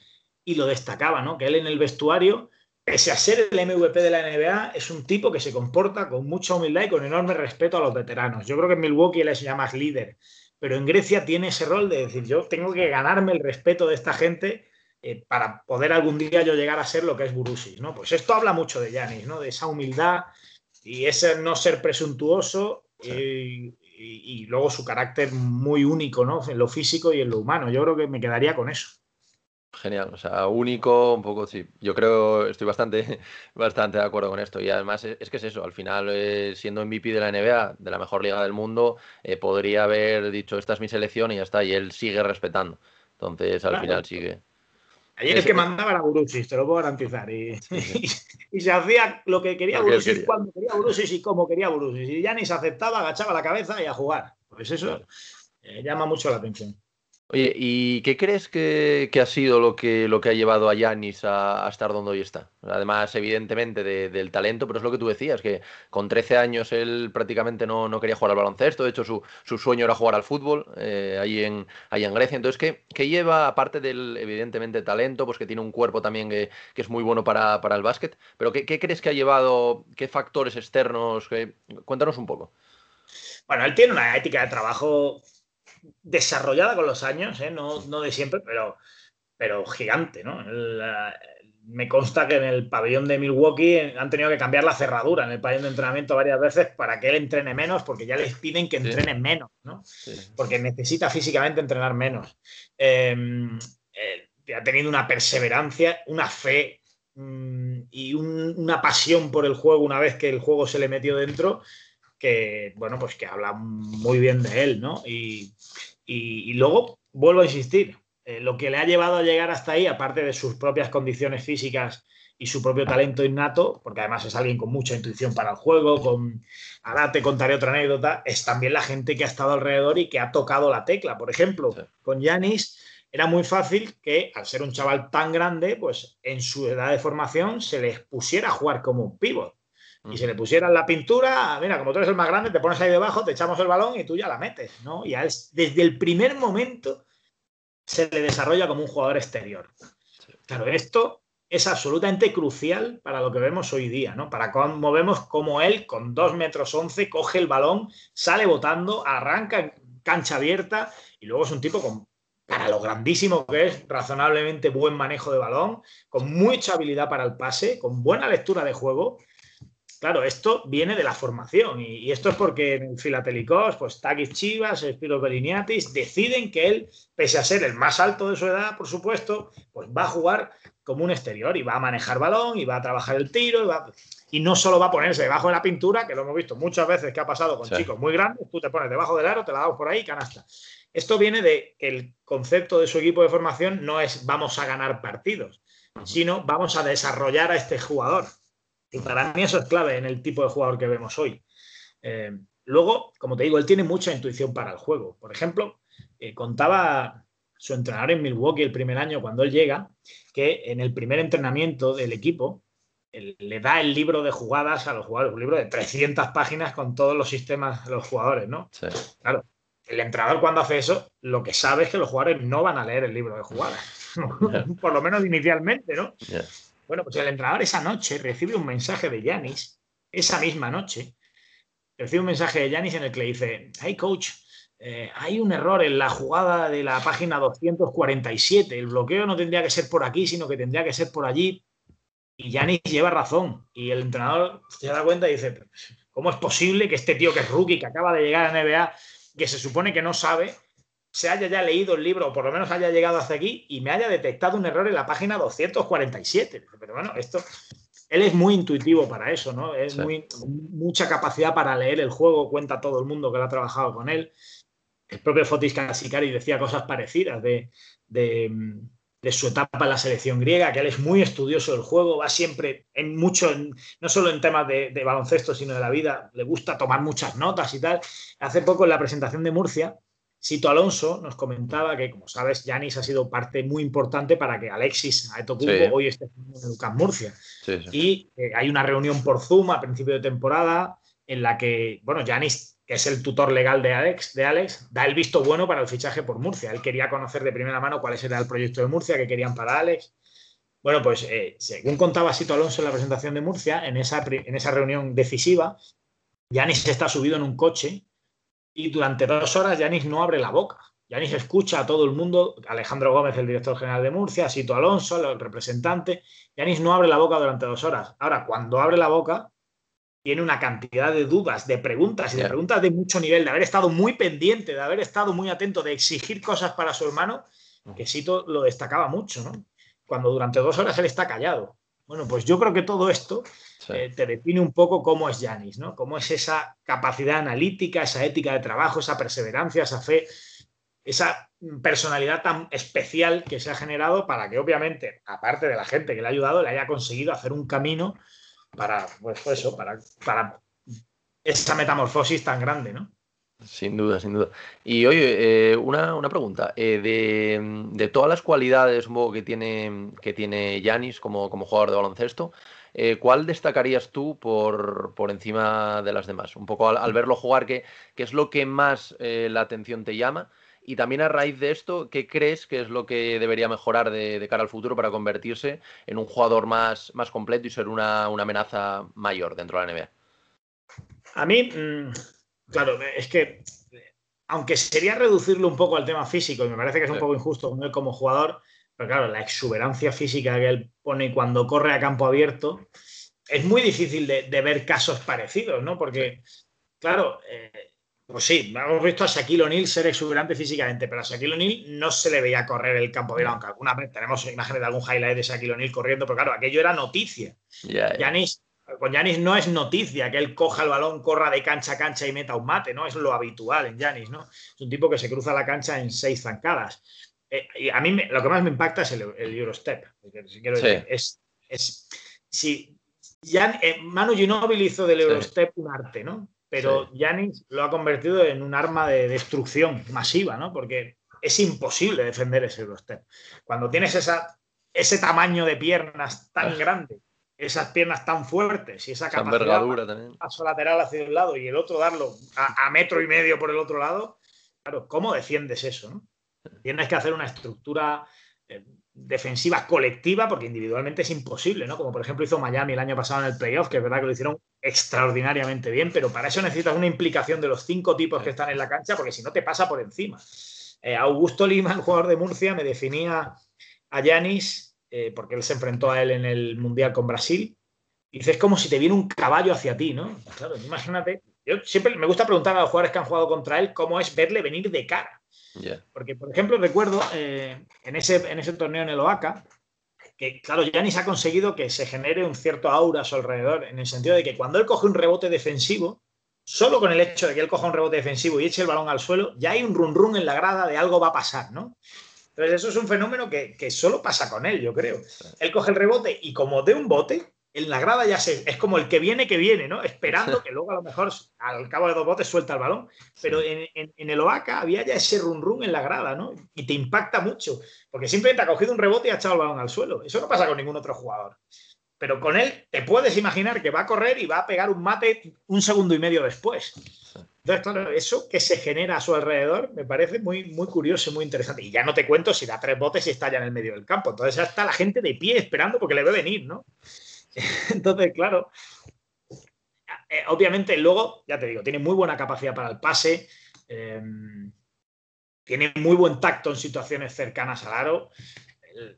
y lo destacaba, ¿no? Que él en el vestuario, pese a ser el MVP de la NBA, es un tipo que se comporta con mucha humildad y con enorme respeto a los veteranos. Yo creo que en Milwaukee él se llama líder, pero en Grecia tiene ese rol de decir, yo tengo que ganarme el respeto de esta gente eh, para poder algún día yo llegar a ser lo que es Burusis, ¿no? Pues esto habla mucho de Yanis, ¿no? De esa humildad y ese no ser presuntuoso y, luego su carácter muy único, ¿no? En lo físico y en lo humano. Yo creo que me quedaría con eso. Genial, o sea, único, un poco, sí. Yo creo, estoy bastante, bastante de acuerdo con esto. Y además es, que es eso, al final, eh, siendo MVP de la NBA, de la mejor liga del mundo, eh, podría haber dicho, esta es mi selección y ya está, y él sigue respetando. Entonces, al final sigue. Ayer el que mandaba era Burusis, te lo puedo garantizar. Y, y, se hacía lo que quería Burusis cuando quería Burusis y como quería Burusis. Y ya ni se aceptaba, agachaba la cabeza y a jugar. Pues eso eh, llama mucho la atención. Oye, ¿y qué crees que, ha sido lo que, lo que ha llevado a Yanis a, estar donde hoy está? Además, evidentemente, del talento, pero es lo que tú decías, que con 13 años él prácticamente no, quería jugar al baloncesto, de hecho su, sueño era jugar al fútbol eh, ahí, en, en Grecia. Entonces, ¿qué, lleva, aparte del, evidentemente, talento, pues que tiene un cuerpo también que, es muy bueno para, el básquet, pero ¿qué, crees que ha llevado, qué factores externos? Cuéntanos un poco. Bueno, él tiene una ética de trabajo desarrollada con los años, ¿eh? no, de siempre, pero, pero gigante. ¿no? me consta que en el pabellón de Milwaukee han tenido que cambiar la cerradura en el pabellón de entrenamiento varias veces para que él entrene menos, porque ya les piden que entrene menos, ¿no? porque necesita físicamente entrenar menos. Em, eh, ha tenido una perseverancia, una fe mm, y una pasión por el juego una vez que el juego se le metió dentro que, bueno, pues que habla muy bien de él, ¿no? Y, luego, vuelvo a insistir, eh, lo que le ha llevado a llegar hasta ahí, aparte de sus propias condiciones físicas y su propio talento innato, porque además es alguien con mucha intuición para el juego, con ahora te contaré otra anécdota, es también la gente que ha estado alrededor y que ha tocado la tecla. Por ejemplo, con Yanis era muy fácil que al ser un chaval tan grande, pues en su edad de formación se les pusiera a jugar como pívot y se le pusieran la pintura, mira, como tú eres el más grande, te pones ahí debajo, te echamos el balón y tú ya la metes, ¿no? Y desde el primer momento se le desarrolla como un jugador exterior. Claro, esto es absolutamente crucial para lo que vemos hoy día, ¿no? Para cómo vemos cómo él, con 2 metros 11, coge el balón, sale botando, arranca en cancha abierta y luego es un tipo con, para lo grandísimo que es, razonablemente buen manejo de balón, con mucha habilidad para el pase, con buena lectura de juego Claro, esto viene de la formación y, esto es porque en el Filatelicos, pues Takis Chivas, Spiro Beliniatis deciden que él, pese a ser el más alto de su edad, por supuesto, pues va a jugar como un exterior y va a manejar balón y va a trabajar el tiro y, no solo va a ponerse debajo de la pintura, que lo hemos visto muchas veces que ha pasado con chicos muy grandes, tú te pones debajo del aro, te la damos por ahí, canasta. Esto viene de que el concepto de su equipo de formación no es vamos a ganar partidos, sino vamos a desarrollar a este jugador y para mí eso es clave en el tipo de jugador que vemos hoy. Eh, luego, como te digo, él tiene mucha intuición para el juego. Por ejemplo, eh, contaba su entrenador en Milwaukee el primer año cuando él llega, que en el primer entrenamiento del equipo le da el libro de jugadas a los jugadores, un libro de 300 páginas con todos los sistemas de los jugadores, ¿no? Claro, el entrenador cuando hace eso, lo que sabe es que los jugadores no van a leer el libro de jugadas, por lo menos inicialmente, ¿no? Bueno, pues el entrenador esa noche recibe un mensaje de Yanis, esa misma noche, recibe un mensaje de Yanis en el que le dice, hey coach, eh, hay un error en la jugada de la página 247, el bloqueo no tendría que ser por aquí, sino que tendría que ser por allí. Y Yanis lleva razón. Y el entrenador se da cuenta y dice, ¿cómo es posible que este tío que es rookie, que acaba de llegar a NBA, que se supone que no sabe, se haya ya leído el libro, o por lo menos haya llegado hasta aquí, y me haya detectado un error en la página 247. Pero bueno, esto, él es muy intuitivo para eso, ¿no? Es muy, mucha capacidad para leer el juego, cuenta todo el mundo que lo ha trabajado con él. El propio Fotis Kassikari decía cosas parecidas de, su etapa en la selección griega, que él es muy estudioso del juego, va siempre en mucho, no solo en temas de, de, baloncesto, sino de la vida, le gusta tomar muchas notas y tal. Hace poco en la presentación de Murcia, Sito Alonso nos comentaba que, como sabes, Yanis ha sido parte muy importante para que Alexis Aetocumbo hoy esté en Lucas Murcia. Y eh, hay una reunión por Zoom a principio de temporada en la que, bueno, Yanis, que es el tutor legal de Alex, de Alex, da el visto bueno para el fichaje por Murcia. Él quería conocer de primera mano cuál era el proyecto de Murcia que querían para Alex. Bueno, pues eh, según contaba Sito Alonso en la presentación de Murcia, en esa, en esa reunión decisiva, Yanis está subido en un coche y durante dos horas Yanis no abre la boca. Yanis escucha a todo el mundo, Alejandro Gómez, el director general de Murcia, Sito Alonso, el representante. Yanis no abre la boca durante dos horas. Ahora, cuando abre la boca, tiene una cantidad de dudas, de preguntas y de preguntas de mucho nivel, de haber estado muy pendiente, de haber estado muy atento, de exigir cosas para su hermano, que Sito lo destacaba mucho, ¿no? Cuando durante dos horas él está callado. Bueno, pues yo creo que todo esto eh, te define un poco cómo es Yanis, ¿no? Cómo es esa capacidad analítica, esa ética de trabajo, esa perseverancia, esa fe. esa personalidad tan especial que se ha generado para que obviamente, aparte de la gente que le ha ayudado, le haya conseguido hacer un camino para, pues, pues eso, para, para esa metamorfosis tan grande, ¿no? Sin duda, sin duda. Y oye, eh, una, pregunta. Eh, de, todas las cualidades que tiene que tiene Yanis como, como jugador de baloncesto, eh, ¿cuál destacarías tú por, por, encima de las demás? Un poco al, verlo jugar, ¿qué, ¿qué, es lo que más la atención te llama? Y también a raíz de esto, ¿qué crees que es lo que debería mejorar de, cara al futuro para convertirse en un jugador más, más completo y ser una, una amenaza mayor dentro de la NBA? A mí, mm, Claro, es que aunque sería reducirlo un poco al tema físico, y me parece que es un poco injusto con él como jugador, pero claro, la exuberancia física que él pone cuando corre a campo abierto, es muy difícil de, ver casos parecidos, ¿no? Porque, claro, eh, pues sí, hemos visto a Shaquille O'Neal ser exuberante físicamente, pero a Shaquille O'Neal no se le veía correr el campo abierto, aunque alguna vez tenemos imágenes de algún highlight de Shaquille O'Neal corriendo, pero claro, aquello era noticia. Yanis con Yanis no es noticia que él coja el balón, corra de cancha a cancha y meta un mate, ¿no? Es lo habitual en Yanis, ¿no? Es un tipo que se cruza la cancha en seis zancadas. Eh, y a mí lo que más me impacta es el, Eurostep. Si quiero decir, es, es, si eh, Manu Ginóbili hizo del Eurostep un arte, ¿no? Pero Yanis lo ha convertido en un arma de destrucción masiva, ¿no? Porque es imposible defender ese Eurostep. Cuando tienes esa, ese tamaño de piernas tan grande esas piernas tan fuertes y esa capacidad también. paso lateral hacia un lado y el otro darlo a, metro y medio por el otro lado, claro, ¿cómo defiendes eso? No? Tienes que hacer una estructura eh, defensiva colectiva porque individualmente es imposible, ¿no? Como por ejemplo hizo Miami el año pasado en el playoff, que es verdad que lo hicieron extraordinariamente bien, pero para eso necesitas una implicación de los cinco tipos que están en la cancha porque si no te pasa por encima. Eh, Augusto Lima, el jugador de Murcia, me definía a Yanis eh, porque él se enfrentó a él en el Mundial con Brasil. Y dice, es como si te viene un caballo hacia ti, ¿no? Claro, imagínate. Yo siempre me gusta preguntar a los jugadores que han jugado contra él cómo es verle venir de cara. Porque, por ejemplo, recuerdo eh, en, ese, en ese torneo en el OACA, que, claro, Yanis ha conseguido que se genere un cierto aura a su alrededor, en el sentido de que cuando él coge un rebote defensivo, solo con el hecho de que él coja un rebote defensivo y eche el balón al suelo, ya hay un run run en la grada de algo va a pasar, ¿no? Entonces, eso es un fenómeno que, solo pasa con él, yo creo. Él coge el rebote y como de un bote, en la grada ya se, es como el que viene, que viene, ¿no? Esperando que luego a lo mejor al cabo de dos botes suelta el balón. Pero en, el OACA había ya ese run run en la grada, ¿no? Y te impacta mucho, porque simplemente ha cogido un rebote y ha echado el balón al suelo. Eso no pasa con ningún otro jugador. Pero con él te puedes imaginar que va a correr y va a pegar un mate un segundo y medio después. Entonces, claro, eso que se genera a su alrededor me parece muy, muy curioso y muy interesante. Y ya no te cuento si da tres botes y está ya en el medio del campo. Entonces ya está la gente de pie esperando porque le ve venir, ¿no? Entonces, claro, eh, obviamente luego, ya te digo, tiene muy buena capacidad para el pase, eh, tiene muy buen tacto en situaciones cercanas al aro, eh,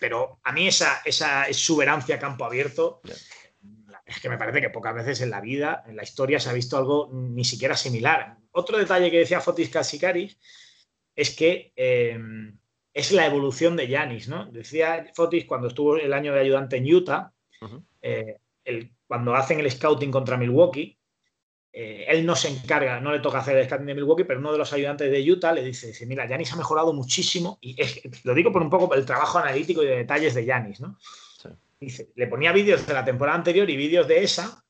pero a mí esa, esa exuberancia campo abierto es que me parece que pocas veces en la vida, en la historia, se ha visto algo ni siquiera similar. Otro detalle que decía Fotis Kasikaris es que eh, es la evolución de Yanis, ¿no? Decía Fotis cuando estuvo el año de ayudante en Utah, eh, cuando hacen el scouting contra Milwaukee, eh, él no se encarga, no le toca hacer el scouting de Milwaukee, pero uno de los ayudantes de Utah le dice, dice mira, Yanis ha mejorado muchísimo, y lo digo por un poco el trabajo analítico y de detalles de Yanis, ¿no? Le ponía vídeos de la temporada anterior y vídeos de esa,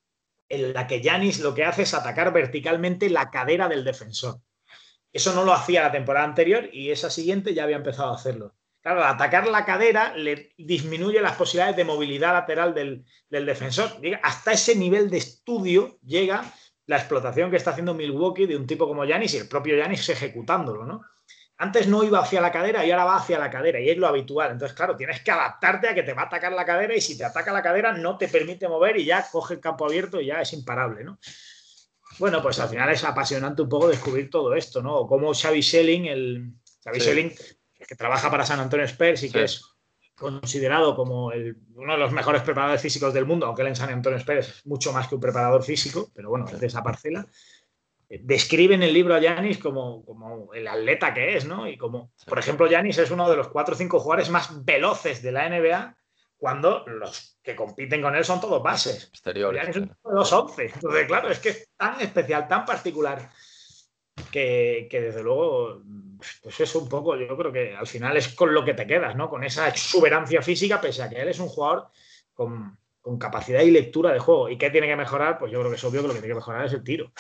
en la que Yanis lo que hace es atacar verticalmente la cadera del defensor. Eso no lo hacía la temporada anterior y esa siguiente ya había empezado a hacerlo. Claro, atacar la cadera le disminuye las posibilidades de movilidad lateral del, del defensor. Hasta ese nivel de estudio llega la explotación que está haciendo Milwaukee de un tipo como Yanis y el propio Yanis ejecutándolo, ¿no? Antes no iba hacia la cadera y ahora va hacia la cadera y es lo habitual. Entonces, claro, tienes que adaptarte a que te va a atacar la cadera y si te ataca la cadera no te permite mover y ya coge el campo abierto y ya es imparable, ¿no? Bueno, pues al final es apasionante un poco descubrir todo esto, ¿no? O como Xavi Schelling, el Xavi Schelling, que trabaja para San Antonio Spurs y que es considerado como uno de los mejores preparadores físicos del mundo, aunque él en San Antonio Spurs es mucho más que un preparador físico, pero bueno, es de esa parcela describe en el libro a Yanis como, como, el atleta que es, ¿no? Y como, por ejemplo, Yanis es uno de los cuatro o cinco jugadores más veloces de la NBA cuando los que compiten con él son todos bases. Exteriores. Yanis es uno de los once. Entonces, claro, es que es tan especial, tan particular. que, desde luego, pues es un poco, yo creo que al final es con lo que te quedas, ¿no? Con esa exuberancia física, pese a que él es un jugador con, capacidad y lectura de juego. ¿Y qué tiene que mejorar? Pues yo creo que es obvio que lo que tiene que mejorar es el tiro.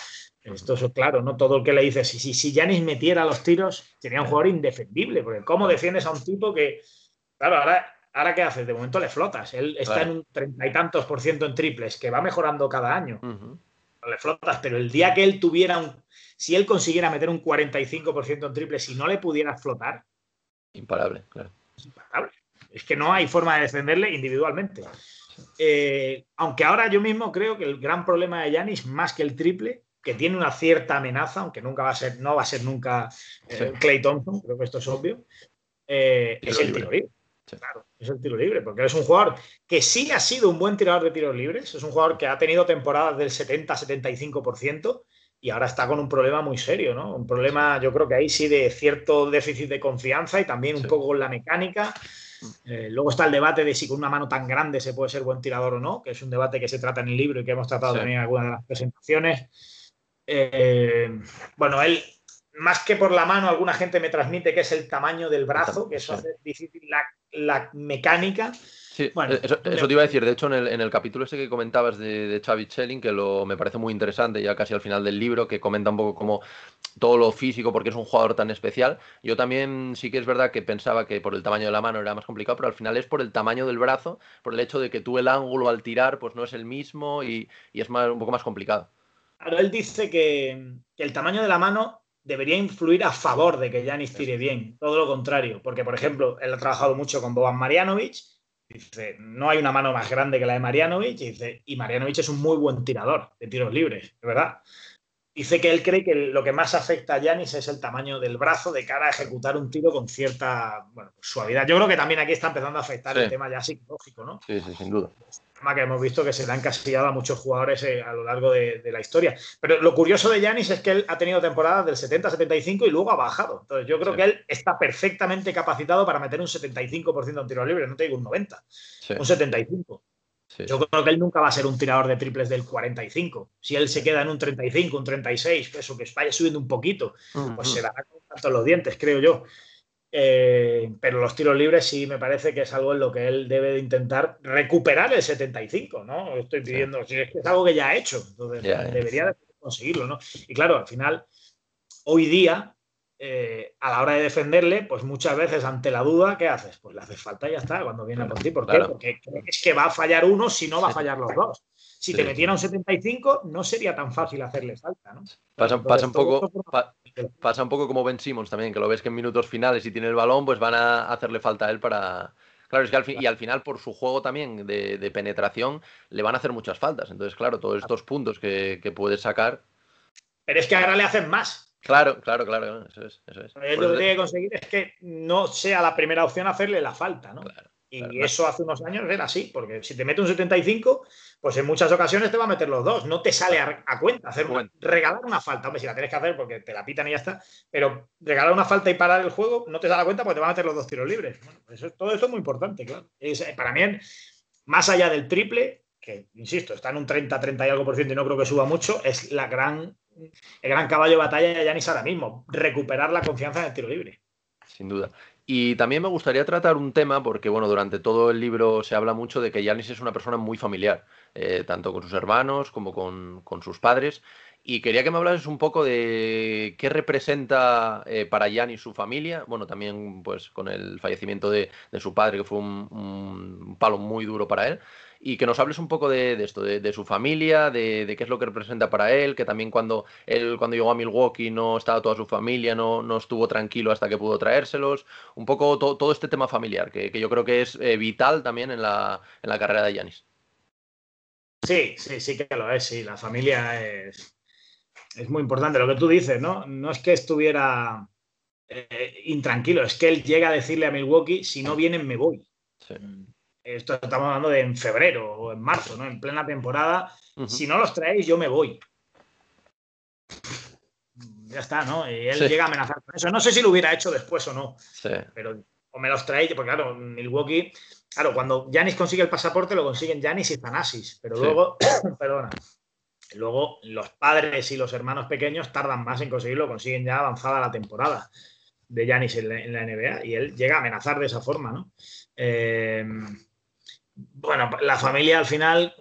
Esto es claro, no todo el que le dice, si, si, si Janis metiera los tiros, sería un jugador indefendible, porque ¿cómo defiendes a un tipo que, claro, ahora, ahora ¿qué haces? De momento le flotas. Él está en un treinta y tantos por ciento en triples, que va mejorando cada año. Le flotas, pero el día que él tuviera un, si él consiguiera meter un 45% en triple, si no le pudiera flotar. Imparable, claro. Es imparable. Es que no hay forma de defenderle individualmente. Eh, aunque ahora yo mismo creo que el gran problema de Yanis, más que el triple, que tiene una cierta amenaza, aunque nunca va a ser, no va a ser nunca eh, Clay Thompson, creo que esto es obvio, eh, es el tiro libre. Claro, es el tiro libre, porque es un jugador que sí ha sido un buen tirador de tiros libres, es un jugador que ha tenido temporadas del 70-75%, y ahora está con un problema muy serio, ¿no? Un problema, yo creo que ahí sí de cierto déficit de confianza y también un poco con la mecánica. Mm. Eh, luego está el debate de si con una mano tan grande se puede ser buen tirador o no, que es un debate que se trata en el libro y que hemos tratado también en algunas de las presentaciones. Eh, bueno, él, más que por la mano, alguna gente me transmite que es el tamaño del brazo, que eso hace difícil la, la mecánica. Sí, eso, te iba a decir. De hecho, en el, capítulo ese que comentabas de, de Xavi Schelling, que lo, me parece muy interesante, ya casi al final del libro, que comenta un poco como todo lo físico, porque es un jugador tan especial. Yo también sí que es verdad que pensaba que por el tamaño de la mano era más complicado, pero al final es por el tamaño del brazo, por el hecho de que tú el ángulo al tirar pues no es el mismo y, es más, un poco más complicado. Claro, él dice que, el tamaño de la mano debería influir a favor de que Janis tire bien, todo lo contrario, porque por ejemplo, él ha trabajado mucho con Boban Marjanovic Dice, no hay una mano más grande que la de Marianovic. Y, dice, y Marianovic es un muy buen tirador de tiros libres, de verdad. Dice que él cree que lo que más afecta a Yanis es el tamaño del brazo de cara a ejecutar un tiro con cierta suavidad. Yo creo que también aquí está empezando a afectar el tema ya psicológico, ¿no? Sí, sí, sin duda que hemos visto que se le han encasillado a muchos jugadores eh, a lo largo de, la historia. Pero lo curioso de Yanis es que él ha tenido temporadas del 70-75 y luego ha bajado. Entonces yo creo que él está perfectamente capacitado para meter un 75% en tiro libre, no te digo un 90, un 75. Yo creo que él nunca va a ser un tirador de triples del 45. Si él se queda en un 35, un 36, eso que vaya subiendo un poquito, pues se dará con tanto los dientes, creo yo. Eh, pero los tiros libres sí me parece que es algo en lo que él debe de intentar recuperar el 75, ¿no? Estoy pidiendo, es, que es algo que ya ha hecho, entonces debería de conseguirlo, ¿no? Y claro, al final, hoy día, eh, a la hora de defenderle, pues muchas veces ante la duda, ¿qué haces? Pues le haces falta y ya está, cuando viene por ti. ¿Por qué? Porque es que va a fallar uno si no va a fallar los dos. Si te metiera un 75, no sería tan fácil hacerle falta, ¿no? Pasa, pasa un poco, pasa un poco como Ben Simmons también, que lo ves que en minutos finales, si tiene el balón, pues van a hacerle falta a él para. Claro, es que al fin, y al final, por su juego también de, penetración, le van a hacer muchas faltas. Entonces, claro, todos estos puntos que, que puedes sacar. Pero es que ahora le hacen más. Claro, claro, claro, eso es. Eso es. lo que tiene que conseguir es que no sea la primera opción hacerle la falta, ¿no? Claro. Y eso hace unos años era así, porque si te mete un 75, pues en muchas ocasiones te va a meter los dos. No te sale a, cuenta hacer regalar una falta. Hombre, si la tienes que hacer porque te la pitan y ya está, pero regalar una falta y parar el juego no te sale a cuenta porque te van a meter los dos tiros libres. eso, todo esto es muy importante, claro. Eh, para mí, más allá del triple, que insisto, está en un 30, 30 y algo por ciento y no creo que suba mucho, es la gran, el gran caballo de batalla de Yanis ahora mismo, recuperar la confianza en el tiro libre. Sin duda. Y también me gustaría tratar un tema, porque bueno, durante todo el libro se habla mucho de que Yanis es una persona muy familiar, eh, tanto con sus hermanos como con, sus padres. Y quería que me hablases un poco de qué representa eh, para Yanis su familia, bueno, también pues con el fallecimiento de, su padre, que fue un, palo muy duro para él, y que nos hables un poco de, esto, de, su familia, de, qué es lo que representa para él, que también cuando él cuando llegó a Milwaukee no estaba toda su familia, no, no estuvo tranquilo hasta que pudo traérselos, un poco todo este tema familiar, que, yo creo que es eh, vital también en la, en la carrera de Yanis. Sí, sí, sí que lo es, sí, la familia es, es muy importante. Lo que tú dices, ¿no? No es que estuviera eh, intranquilo, es que él llega a decirle a Milwaukee, si no vienen me voy. Sí. Esto estamos hablando de en febrero o en marzo, ¿no? En plena temporada. Si no los traéis, yo me voy. Ya está, ¿no? Y él llega a amenazar con eso. No sé si lo hubiera hecho después o no. Sí. Pero o me los traéis, porque claro, Milwaukee, claro, cuando Janis consigue el pasaporte, lo consiguen Janis y Zanasis. Pero luego, perdona, Luego, los padres y los hermanos pequeños tardan más en conseguirlo, consiguen ya avanzada la temporada de Yanis en, la, NBA y él llega a amenazar de esa forma, ¿no? Eh, bueno, la familia al final,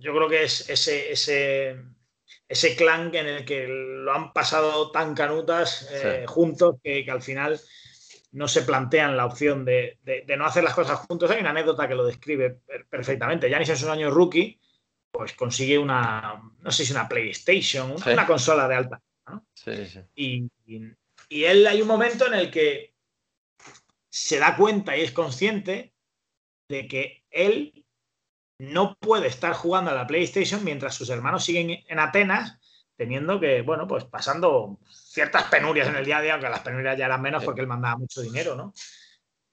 yo creo que es ese, ese, ese clan en el que lo han pasado tan canutas eh, juntos que, al final no se plantean la opción de, no hacer las cosas juntos. Hay una anécdota que lo describe perfectamente. Yanis en sus años rookie, pues consigue una, no sé si una PlayStation, una, consola de alta. ¿no? Sí, sí. y, y él hay un momento en el que se da cuenta y es consciente de que él no puede estar jugando a la PlayStation mientras sus hermanos siguen en Atenas, teniendo que, bueno, pues pasando ciertas penurias en el día a día, aunque las penurias ya eran menos porque él mandaba mucho dinero, ¿no?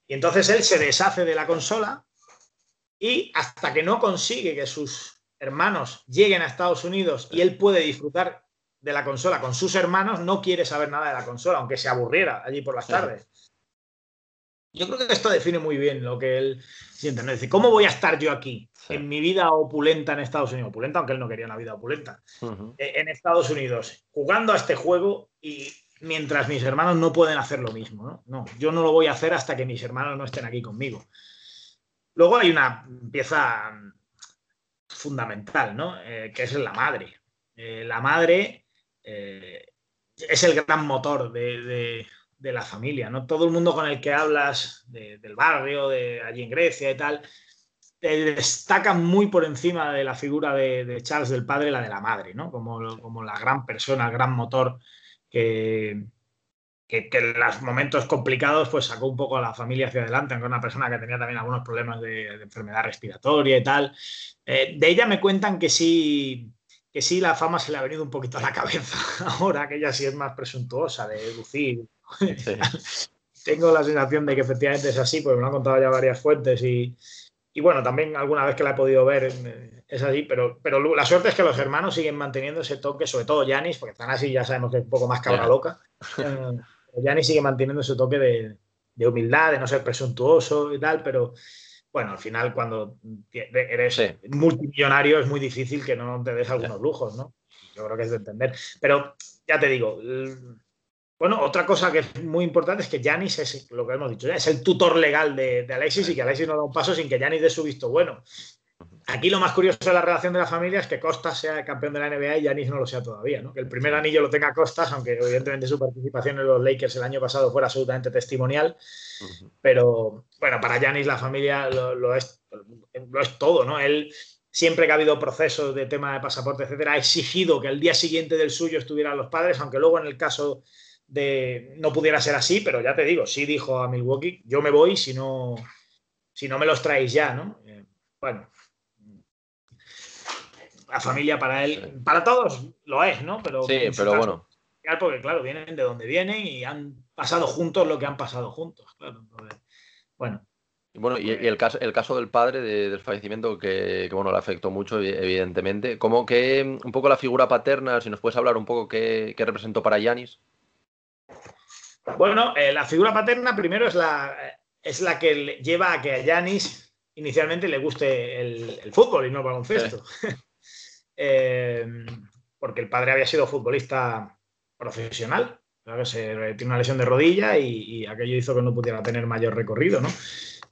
Y entonces él se deshace de la consola y hasta que no consigue que sus hermanos lleguen a Estados Unidos y él puede disfrutar de la consola con sus hermanos no quiere saber nada de la consola, aunque se aburriera allí por las tardes. Yo creo que esto define muy bien lo que él siente. ¿no? Dice, ¿cómo voy a estar yo aquí en mi vida opulenta en Estados Unidos? Opulenta, aunque él no quería una vida opulenta. Eh, en Estados Unidos, jugando a este juego y mientras mis hermanos no pueden hacer lo mismo. ¿no? no, yo no lo voy a hacer hasta que mis hermanos no estén aquí conmigo. Luego hay una pieza fundamental, ¿no? Eh, que es la madre. Eh, la madre eh, es el gran motor de, la familia, ¿no? Todo el mundo con el que hablas del barrio, de allí en Grecia y tal, te destaca muy por encima de la figura de, Charles del padre, la de la madre, ¿no? Como, como la gran persona, el gran motor que, que, en los momentos complicados pues sacó un poco a la familia hacia adelante, aunque una persona que tenía también algunos problemas de, enfermedad respiratoria y tal. Eh, de ella me cuentan que sí, que sí la fama se le ha venido un poquito a la cabeza ahora, que ella sí es más presuntuosa de deducir. Tengo la sensación de que efectivamente es así, porque me lo han contado ya varias fuentes y, y bueno, también alguna vez que la he podido ver eh, es así, pero, pero la suerte es que los hermanos siguen manteniendo ese toque, sobre todo Yanis, porque están así, ya sabemos que es un poco más cabra loca. Eh, Yanis sigue manteniendo ese toque de, de, humildad, de no ser presuntuoso y tal, pero bueno, al final cuando eres multimillonario es muy difícil que no te des algunos lujos, ¿no? Yo creo que es de entender. Pero ya te digo, bueno, otra cosa que es muy importante es que Janis es lo que hemos dicho, es el tutor legal de, Alexis y que Alexis no da un paso sin que Janis dé su visto bueno. Aquí lo más curioso de la relación de la familia es que Costas sea campeón de la NBA y Yanis no lo sea todavía, ¿no? Que el primer anillo lo tenga Costas, aunque evidentemente su participación en los Lakers el año pasado fuera absolutamente testimonial. Pero bueno, para Yanis la familia lo, es, lo es todo, ¿no? Él siempre que ha habido procesos de tema de pasaporte, etcétera, ha exigido que el día siguiente del suyo estuvieran los padres, aunque luego en el caso de no pudiera ser así, pero ya te digo, sí dijo a Milwaukee, yo me voy si no, si no me los traéis ya, ¿no? Eh, bueno, la familia para él, para todos lo es, ¿no? Pero sí, pero bueno. Porque claro, vienen de donde vienen y han pasado juntos lo que han pasado juntos, claro. bueno. Bueno, y, el, caso, el caso del padre del fallecimiento que, bueno, le afectó mucho, evidentemente. ¿Cómo que un poco la figura paterna, si nos puedes hablar un poco qué, representó para Yanis? Bueno, eh, la figura paterna primero es la, es la que lleva a que a Yanis inicialmente le guste el, fútbol y no el baloncesto. Eh, porque el padre había sido futbolista profesional, se tiene una lesión de rodilla y, aquello hizo que no pudiera tener mayor recorrido, ¿no?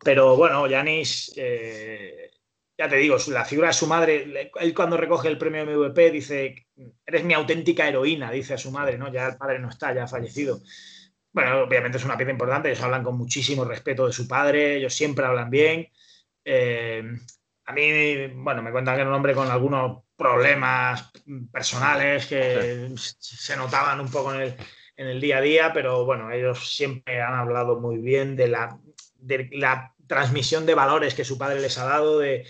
Pero bueno, Yanis, eh, ya te digo, la figura de su madre, él cuando recoge el premio MVP dice, eres mi auténtica heroína, dice a su madre, ¿no? Ya el padre no está, ya ha fallecido. Bueno, obviamente es una pieza importante, ellos hablan con muchísimo respeto de su padre, ellos siempre hablan bien. Eh, a mí, bueno, me cuentan que era un hombre con algunos problemas personales que se notaban un poco en el, día a día, pero bueno, ellos siempre han hablado muy bien de la, de la transmisión de valores que su padre les ha dado, de,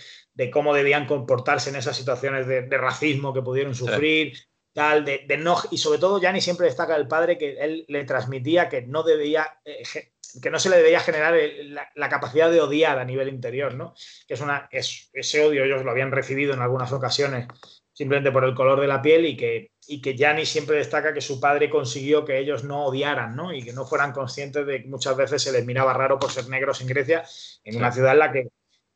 cómo debían comportarse en esas situaciones de, racismo que pudieron sufrir, tal, de, no, y sobre todo Yanni siempre destaca el padre que él le transmitía que no debía eh, que no se le debía generar la, capacidad de odiar a nivel interior, ¿no? Que es una, es, ese odio ellos lo habían recibido en algunas ocasiones simplemente por el color de la piel y que, y que Gianni siempre destaca que su padre consiguió que ellos no odiaran, ¿no? Y que no fueran conscientes de que muchas veces se les miraba raro por ser negros en Grecia, en una ciudad en la que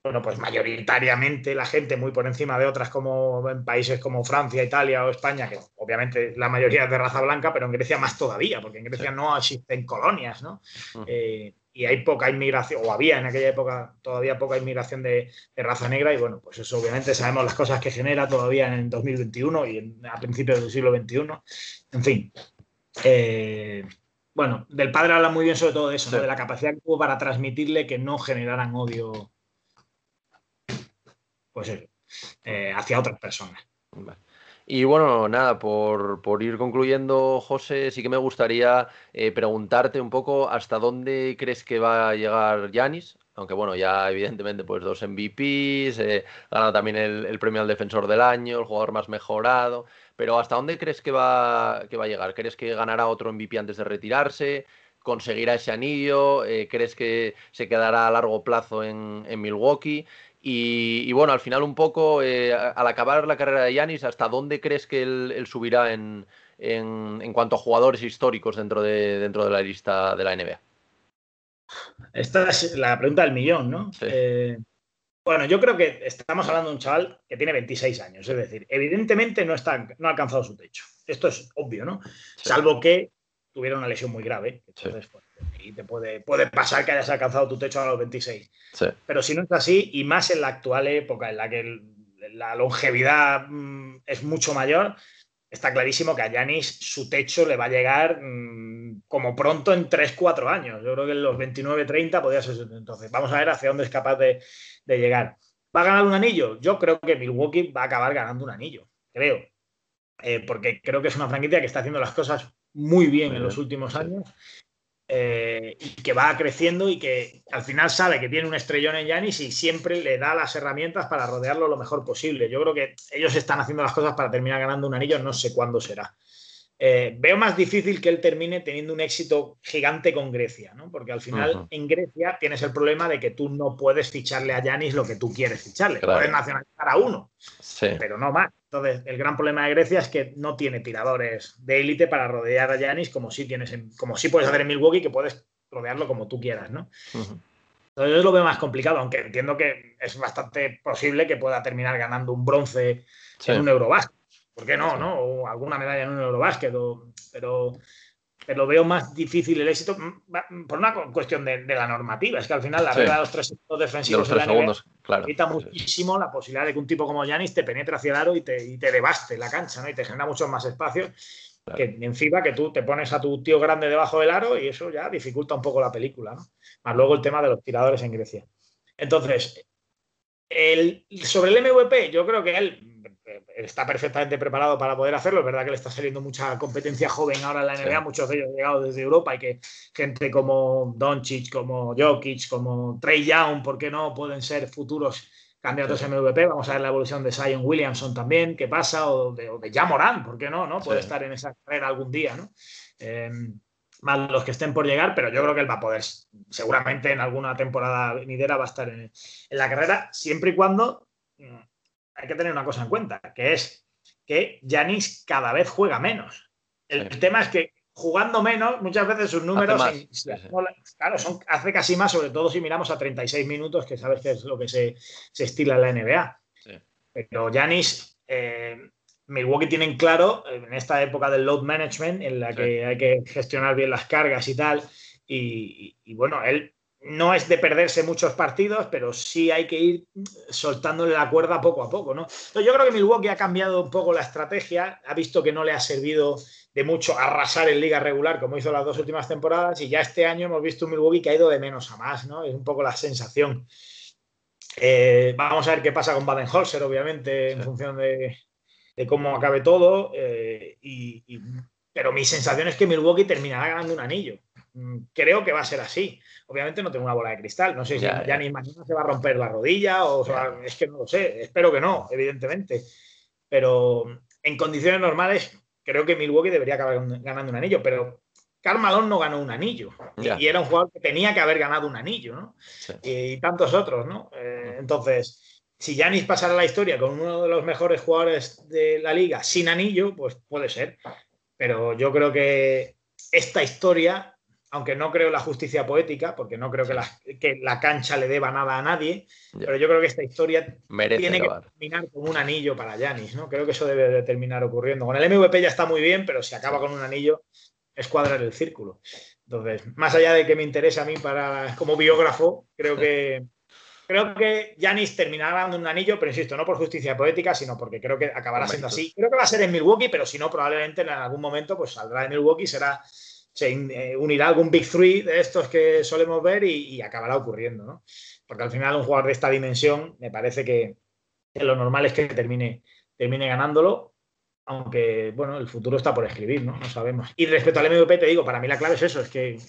bueno, pues mayoritariamente la gente muy por encima de otras como en países como Francia, Italia o España, que obviamente la mayoría es de raza blanca, pero en Grecia más todavía, porque en Grecia no existen colonias, ¿no? Eh, y hay poca inmigración, o había en aquella época todavía poca inmigración de, raza negra, y bueno, pues eso obviamente sabemos las cosas que genera todavía en 2021 y a principios del siglo XXI. En fin. Eh, bueno, del padre habla muy bien sobre todo eso, de la capacidad que tuvo para transmitirle que no generaran odio pues eh, hacia otras personas. Y bueno, nada, por, ir concluyendo, José, sí que me gustaría eh, preguntarte un poco hasta dónde crees que va a llegar Yanis, aunque bueno, ya evidentemente pues dos MVPs, eh, ganado también el, premio al defensor del año, el jugador más mejorado, pero ¿hasta dónde crees que va, que va a llegar? ¿Crees que ganará otro MVP antes de retirarse? ¿Conseguirá ese anillo? Eh, ¿Crees que se quedará a largo plazo en, en Milwaukee? Y, bueno, al final un poco, eh, al acabar la carrera de Yanis, ¿hasta dónde crees que él, subirá en, cuanto a jugadores históricos dentro de, dentro de la lista de la NBA? Esta es la pregunta del millón, ¿no? Eh, bueno, yo creo que estamos hablando de un chaval que tiene 26 años, es decir, evidentemente no, está, no ha alcanzado su techo. Esto es obvio, ¿no? Salvo que tuviera una lesión muy grave. Entonces, pues, y te puede, puede pasar que hayas alcanzado tu techo a los 26. Pero si no es así, y más en la actual época en la que la longevidad mm, es mucho mayor, está clarísimo que a Yanis su techo le va a llegar mm, como pronto en 3-4 años. Yo creo que en los 29-30 podría ser. Entonces, vamos a ver hacia dónde es capaz de, llegar. ¿Va a ganar un anillo? Yo creo que Milwaukee va a acabar ganando un anillo, creo. Eh, porque creo que es una franquicia que está haciendo las cosas muy bien en los últimos años eh, y que va creciendo y que al final sabe que tiene un estrellón en Yanis y siempre le da las herramientas para rodearlo lo mejor posible. Yo creo que ellos están haciendo las cosas para terminar ganando un anillo, no sé cuándo será. Eh, veo más difícil que él termine teniendo un éxito gigante con Grecia, ¿no? porque al final en Grecia tienes el problema de que tú no puedes ficharle a Yanis lo que tú quieres ficharle. Puedes nacionalizar a uno, pero no más. Entonces, el gran problema de Grecia es que no tiene tiradores de élite para rodear a Yanis como si tienes como si puedes hacer en Milwaukee, que puedes rodearlo como tú quieras, ¿no? Entonces, yo lo veo más complicado, aunque entiendo que es bastante posible que pueda terminar ganando un bronce en un Eurobasket ¿Por qué no? ¿no? O alguna medalla en un Eurobásquet, pero, pero veo más difícil el éxito mm, por una cuestión de, la normativa. Es que al final la regla de los tres segundos defensivos de, los tres segundos, claro. quita muchísimo la posibilidad de que un tipo como Yanis te penetre hacia el aro y te, y te devaste la cancha, ¿no? Y te genera mucho más espacio. Que encima que tú te pones a tu tío grande debajo del aro y eso ya dificulta un poco la película, ¿no? Más luego el tema de los tiradores en Grecia. Entonces, el, sobre el MVP, yo creo que él está perfectamente preparado para poder hacerlo. Es verdad que le está saliendo mucha competencia joven ahora en la NBA, muchos de ellos han llegado desde Europa y que gente como Doncic, como Jokic, como Trey Young, ¿por qué no? Pueden ser futuros candidatos a MVP. Vamos a ver la evolución de Zion Williamson también, qué pasa, o de, o de Jamoran, ¿por qué no? no? Puede estar en esa carrera algún día, ¿no? Em, más los que estén por llegar, pero yo creo que él va a poder, seguramente en alguna temporada venidera va a estar en, en la carrera, siempre y cuando mm, hay que tener una cosa en cuenta, que es que Yanis cada vez juega menos. El tema es que jugando menos, muchas veces sus números, claro, son, hace casi más, sobre todo si miramos a 36 minutos, que sabes que es lo que se, estila en la NBA. Pero Yanis, eh, Milwaukee tienen claro, en esta época del load management, en la que hay que gestionar bien las cargas y tal, y bueno, él no es de perderse muchos partidos, pero sí hay que ir soltándole la cuerda poco a poco, ¿no? yo creo que Milwaukee ha cambiado un poco la estrategia, ha visto que no le ha servido de mucho arrasar en liga regular como hizo las dos últimas temporadas y ya este año hemos visto un Milwaukee que ha ido de menos a más, ¿no? Es un poco la sensación. Eh, vamos a ver qué pasa con Baden-Holzer, obviamente, en función de, cómo acabe todo, eh, pero mi sensación es que Milwaukee terminará ganando un anillo. Mm, creo que va a ser así. Obviamente no tengo una bola de cristal. No sé si ya, ni mañana se va a romper la rodilla o, es que no lo sé. Espero que no, evidentemente. Pero en condiciones normales creo que Milwaukee debería acabar ganando un anillo. Pero Carl no ganó un anillo. Y era un jugador que tenía que haber ganado un anillo, ¿no? Y, tantos otros, ¿no? Eh, entonces, si Yanis pasara la historia con uno de los mejores jugadores de la liga sin anillo, pues puede ser. Pero yo creo que esta historia aunque no creo la justicia poética, porque no creo que la, que la cancha le deba nada a nadie, pero yo creo que esta historia tiene que terminar con un anillo para Yanis, ¿no? Creo que eso debe de terminar ocurriendo. Con el MVP ya está muy bien, pero si acaba con un anillo, es cuadrar el círculo. Entonces, más allá de que me interese a mí para como biógrafo, creo que creo que Yanis terminará dando un anillo, pero insisto, no por justicia poética, sino porque creo que acabará siendo así. Creo que va a ser en Milwaukee, pero si no, probablemente en algún momento pues saldrá de Milwaukee, será se eh, unirá algún Big Three de estos que solemos ver y, acabará ocurriendo, ¿no? Porque al final un jugador de esta dimensión me parece que, lo normal es que termine, termine ganándolo, aunque, bueno, el futuro está por escribir, ¿no? No sabemos. Y respecto al MVP, te digo, para mí la clave es eso, es que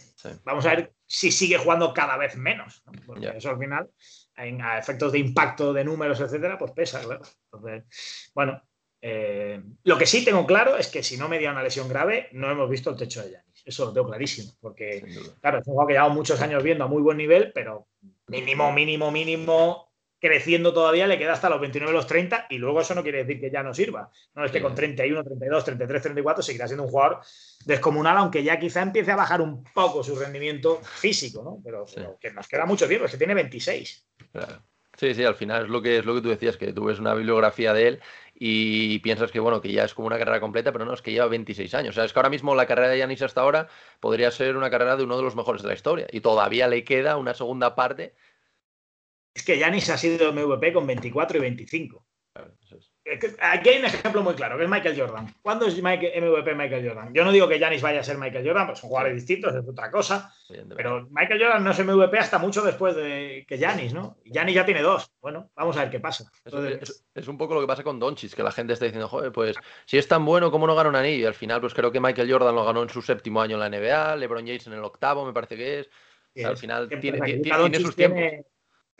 vamos a ver si sigue jugando cada vez menos, Porque eso al final, a efectos de impacto de números, etcétera, pues pesa, claro. Entonces, bueno, eh, lo que sí tengo claro es que si no me dio una lesión grave, no hemos visto el techo de Yanis. Eso lo tengo clarísimo. Porque, claro, es un juego que llevamos muchos años viendo a muy buen nivel, pero mínimo, mínimo, mínimo, creciendo todavía, le queda hasta los 29, los 30, y luego eso no quiere decir que ya no sirva. No es que con 31, 32, 33, 34 seguirá siendo un jugador descomunal, aunque ya quizá empiece a bajar un poco su rendimiento físico, ¿no? Pero, que nos queda mucho tiempo, es que tiene 26. Sí, sí, al final es lo que es lo que tú decías, que tú ves una bibliografía de él y piensas que bueno, que ya es como una carrera completa, pero no, es que lleva 26 años. O sea, es que ahora mismo la carrera de Yanis hasta ahora podría ser una carrera de uno de los mejores de la historia y todavía le queda una segunda parte. Es que Yanis ha sido MVP con 24 y 25. Aquí hay un ejemplo muy claro, que es Michael Jordan. ¿Cuándo es MVP Michael Jordan? Yo no digo que Janis vaya a ser Michael Jordan, pues son jugadores distintos, es otra cosa. Pero Michael Jordan no es MVP hasta mucho después de que Janis, ¿no? Janis ya tiene dos. Bueno, vamos a ver qué pasa. es, un poco lo que pasa con Doncic, que la gente está diciendo, joder, pues si es tan bueno, ¿cómo no gana un anillo? Y al final, pues creo que Michael Jordan lo ganó en su séptimo año en la NBA, LeBron James en el octavo, me parece que es. al final tiene, tiene, sus tiempos.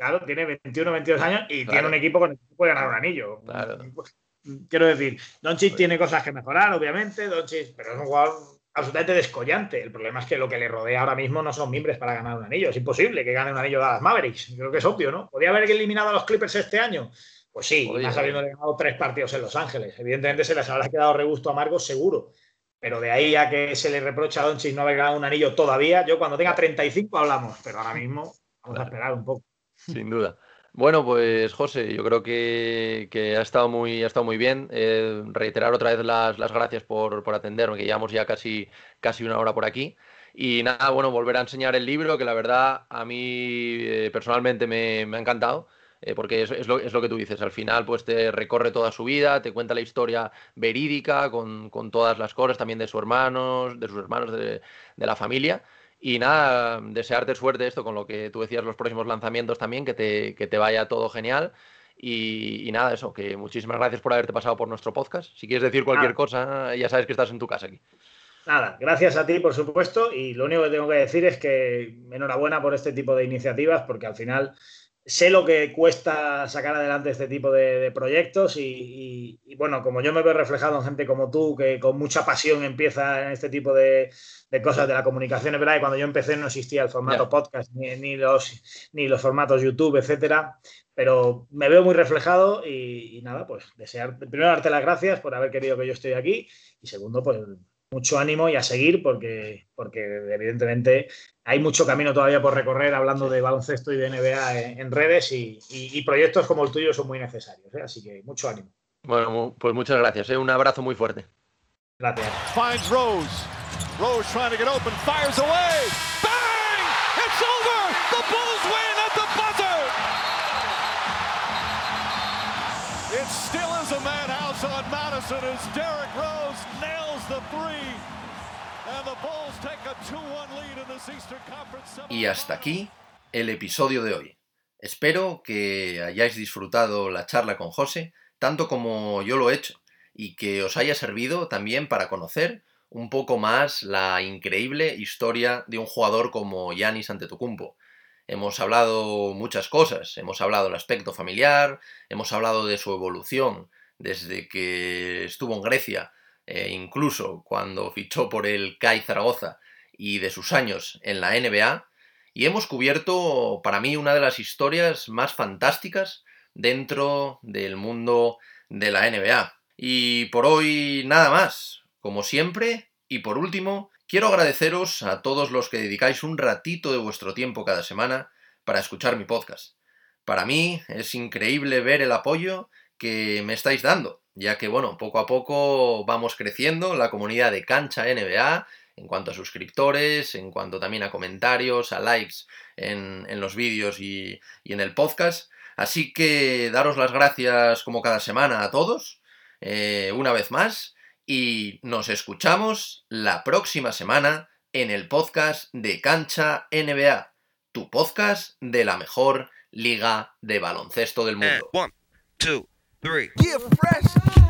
Claro, tiene 21, 22 años y tiene un equipo con el que puede ganar un anillo. Quiero decir, Doncic tiene cosas que mejorar, obviamente, Doncic, pero es un jugador absolutamente descollante. El problema es que lo que le rodea ahora mismo no son miembros para ganar un anillo. Es imposible que gane un anillo de las Mavericks. Creo que es obvio, ¿no? ¿Podría haber eliminado a los Clippers este año? Pues sí, más habiendo ganado tres partidos en Los Ángeles. Evidentemente se les habrá quedado regusto amargo, seguro. Pero de ahí a que se le reprocha a Doncic no haber ganado un anillo todavía, yo cuando tenga 35 hablamos, pero ahora mismo vamos a esperar un poco. Sin duda. Bueno, pues José, yo creo que, ha, estado muy, ha estado muy bien. Eh, reiterar otra vez las, gracias por, por, atenderme, que llevamos ya casi, casi una hora por aquí. Y nada, bueno, volver a enseñar el libro, que la verdad a mí eh, personalmente me, ha encantado. Eh, porque es, lo, que tú dices, al final pues te recorre toda su vida, te cuenta la historia verídica con, todas las cosas también de sus hermanos, de sus hermanos, de la familia. Y nada, desearte suerte esto con lo que tú decías, los próximos lanzamientos también, que te, que te vaya todo genial. Y, nada, eso, que muchísimas gracias por haberte pasado por nuestro podcast. Si quieres decir cualquier cosa, ya sabes que estás en tu casa aquí. Nada, gracias a ti, por supuesto. Y lo único que tengo que decir es que enhorabuena por este tipo de iniciativas, porque al final sé lo que cuesta sacar adelante este tipo de, proyectos y, bueno, como yo me veo reflejado en gente como tú, que con mucha pasión empieza en este tipo de, cosas de la comunicación, es verdad que cuando yo empecé no existía el formato podcast, ni, los, ni los formatos YouTube, etcétera, pero me veo muy reflejado y, y nada, pues desear, primero darte las gracias por haber querido que yo esté aquí y segundo, pues mucho ánimo y a seguir porque, porque evidentemente hay mucho camino todavía por recorrer hablando de baloncesto y de NBA en, redes y, proyectos como el tuyo son muy necesarios. ¿eh? Así que mucho ánimo. Bueno, pues muchas gracias. ¿eh? Un abrazo muy fuerte. Gracias. Finds Rose. Rose trying to get open, fires away. Bang! It's over. The Bulls win at the buzzer. It still is a Y hasta aquí el episodio de hoy. Espero que hayáis disfrutado la charla con José, tanto como yo lo he hecho, y que os haya servido también para conocer un poco más la increíble historia de un jugador como Yanis Antetokounmpo. Hemos hablado muchas cosas, hemos hablado del aspecto familiar, hemos hablado de su evolución desde que estuvo en Grecia eh, incluso cuando fichó por el CAI Zaragoza y de sus años en la NBA, y hemos cubierto para mí una de las historias más fantásticas dentro del mundo de la NBA. Y por hoy nada más, como siempre, Y por último, quiero agradeceros a todos los que dedicáis un ratito de vuestro tiempo cada semana para escuchar mi podcast. Para mí es increíble ver el apoyo que me estáis dando, ya que bueno, poco a poco vamos creciendo la comunidad de Cancha NBA en cuanto a suscriptores, en cuanto también a comentarios, a likes en, los vídeos y, en el podcast. Así que daros las gracias como cada semana a todos, eh, una vez más, y nos escuchamos la próxima semana en el podcast de Cancha NBA, tu podcast de la mejor liga de baloncesto del mundo. one, two, three. Yeah, fresh.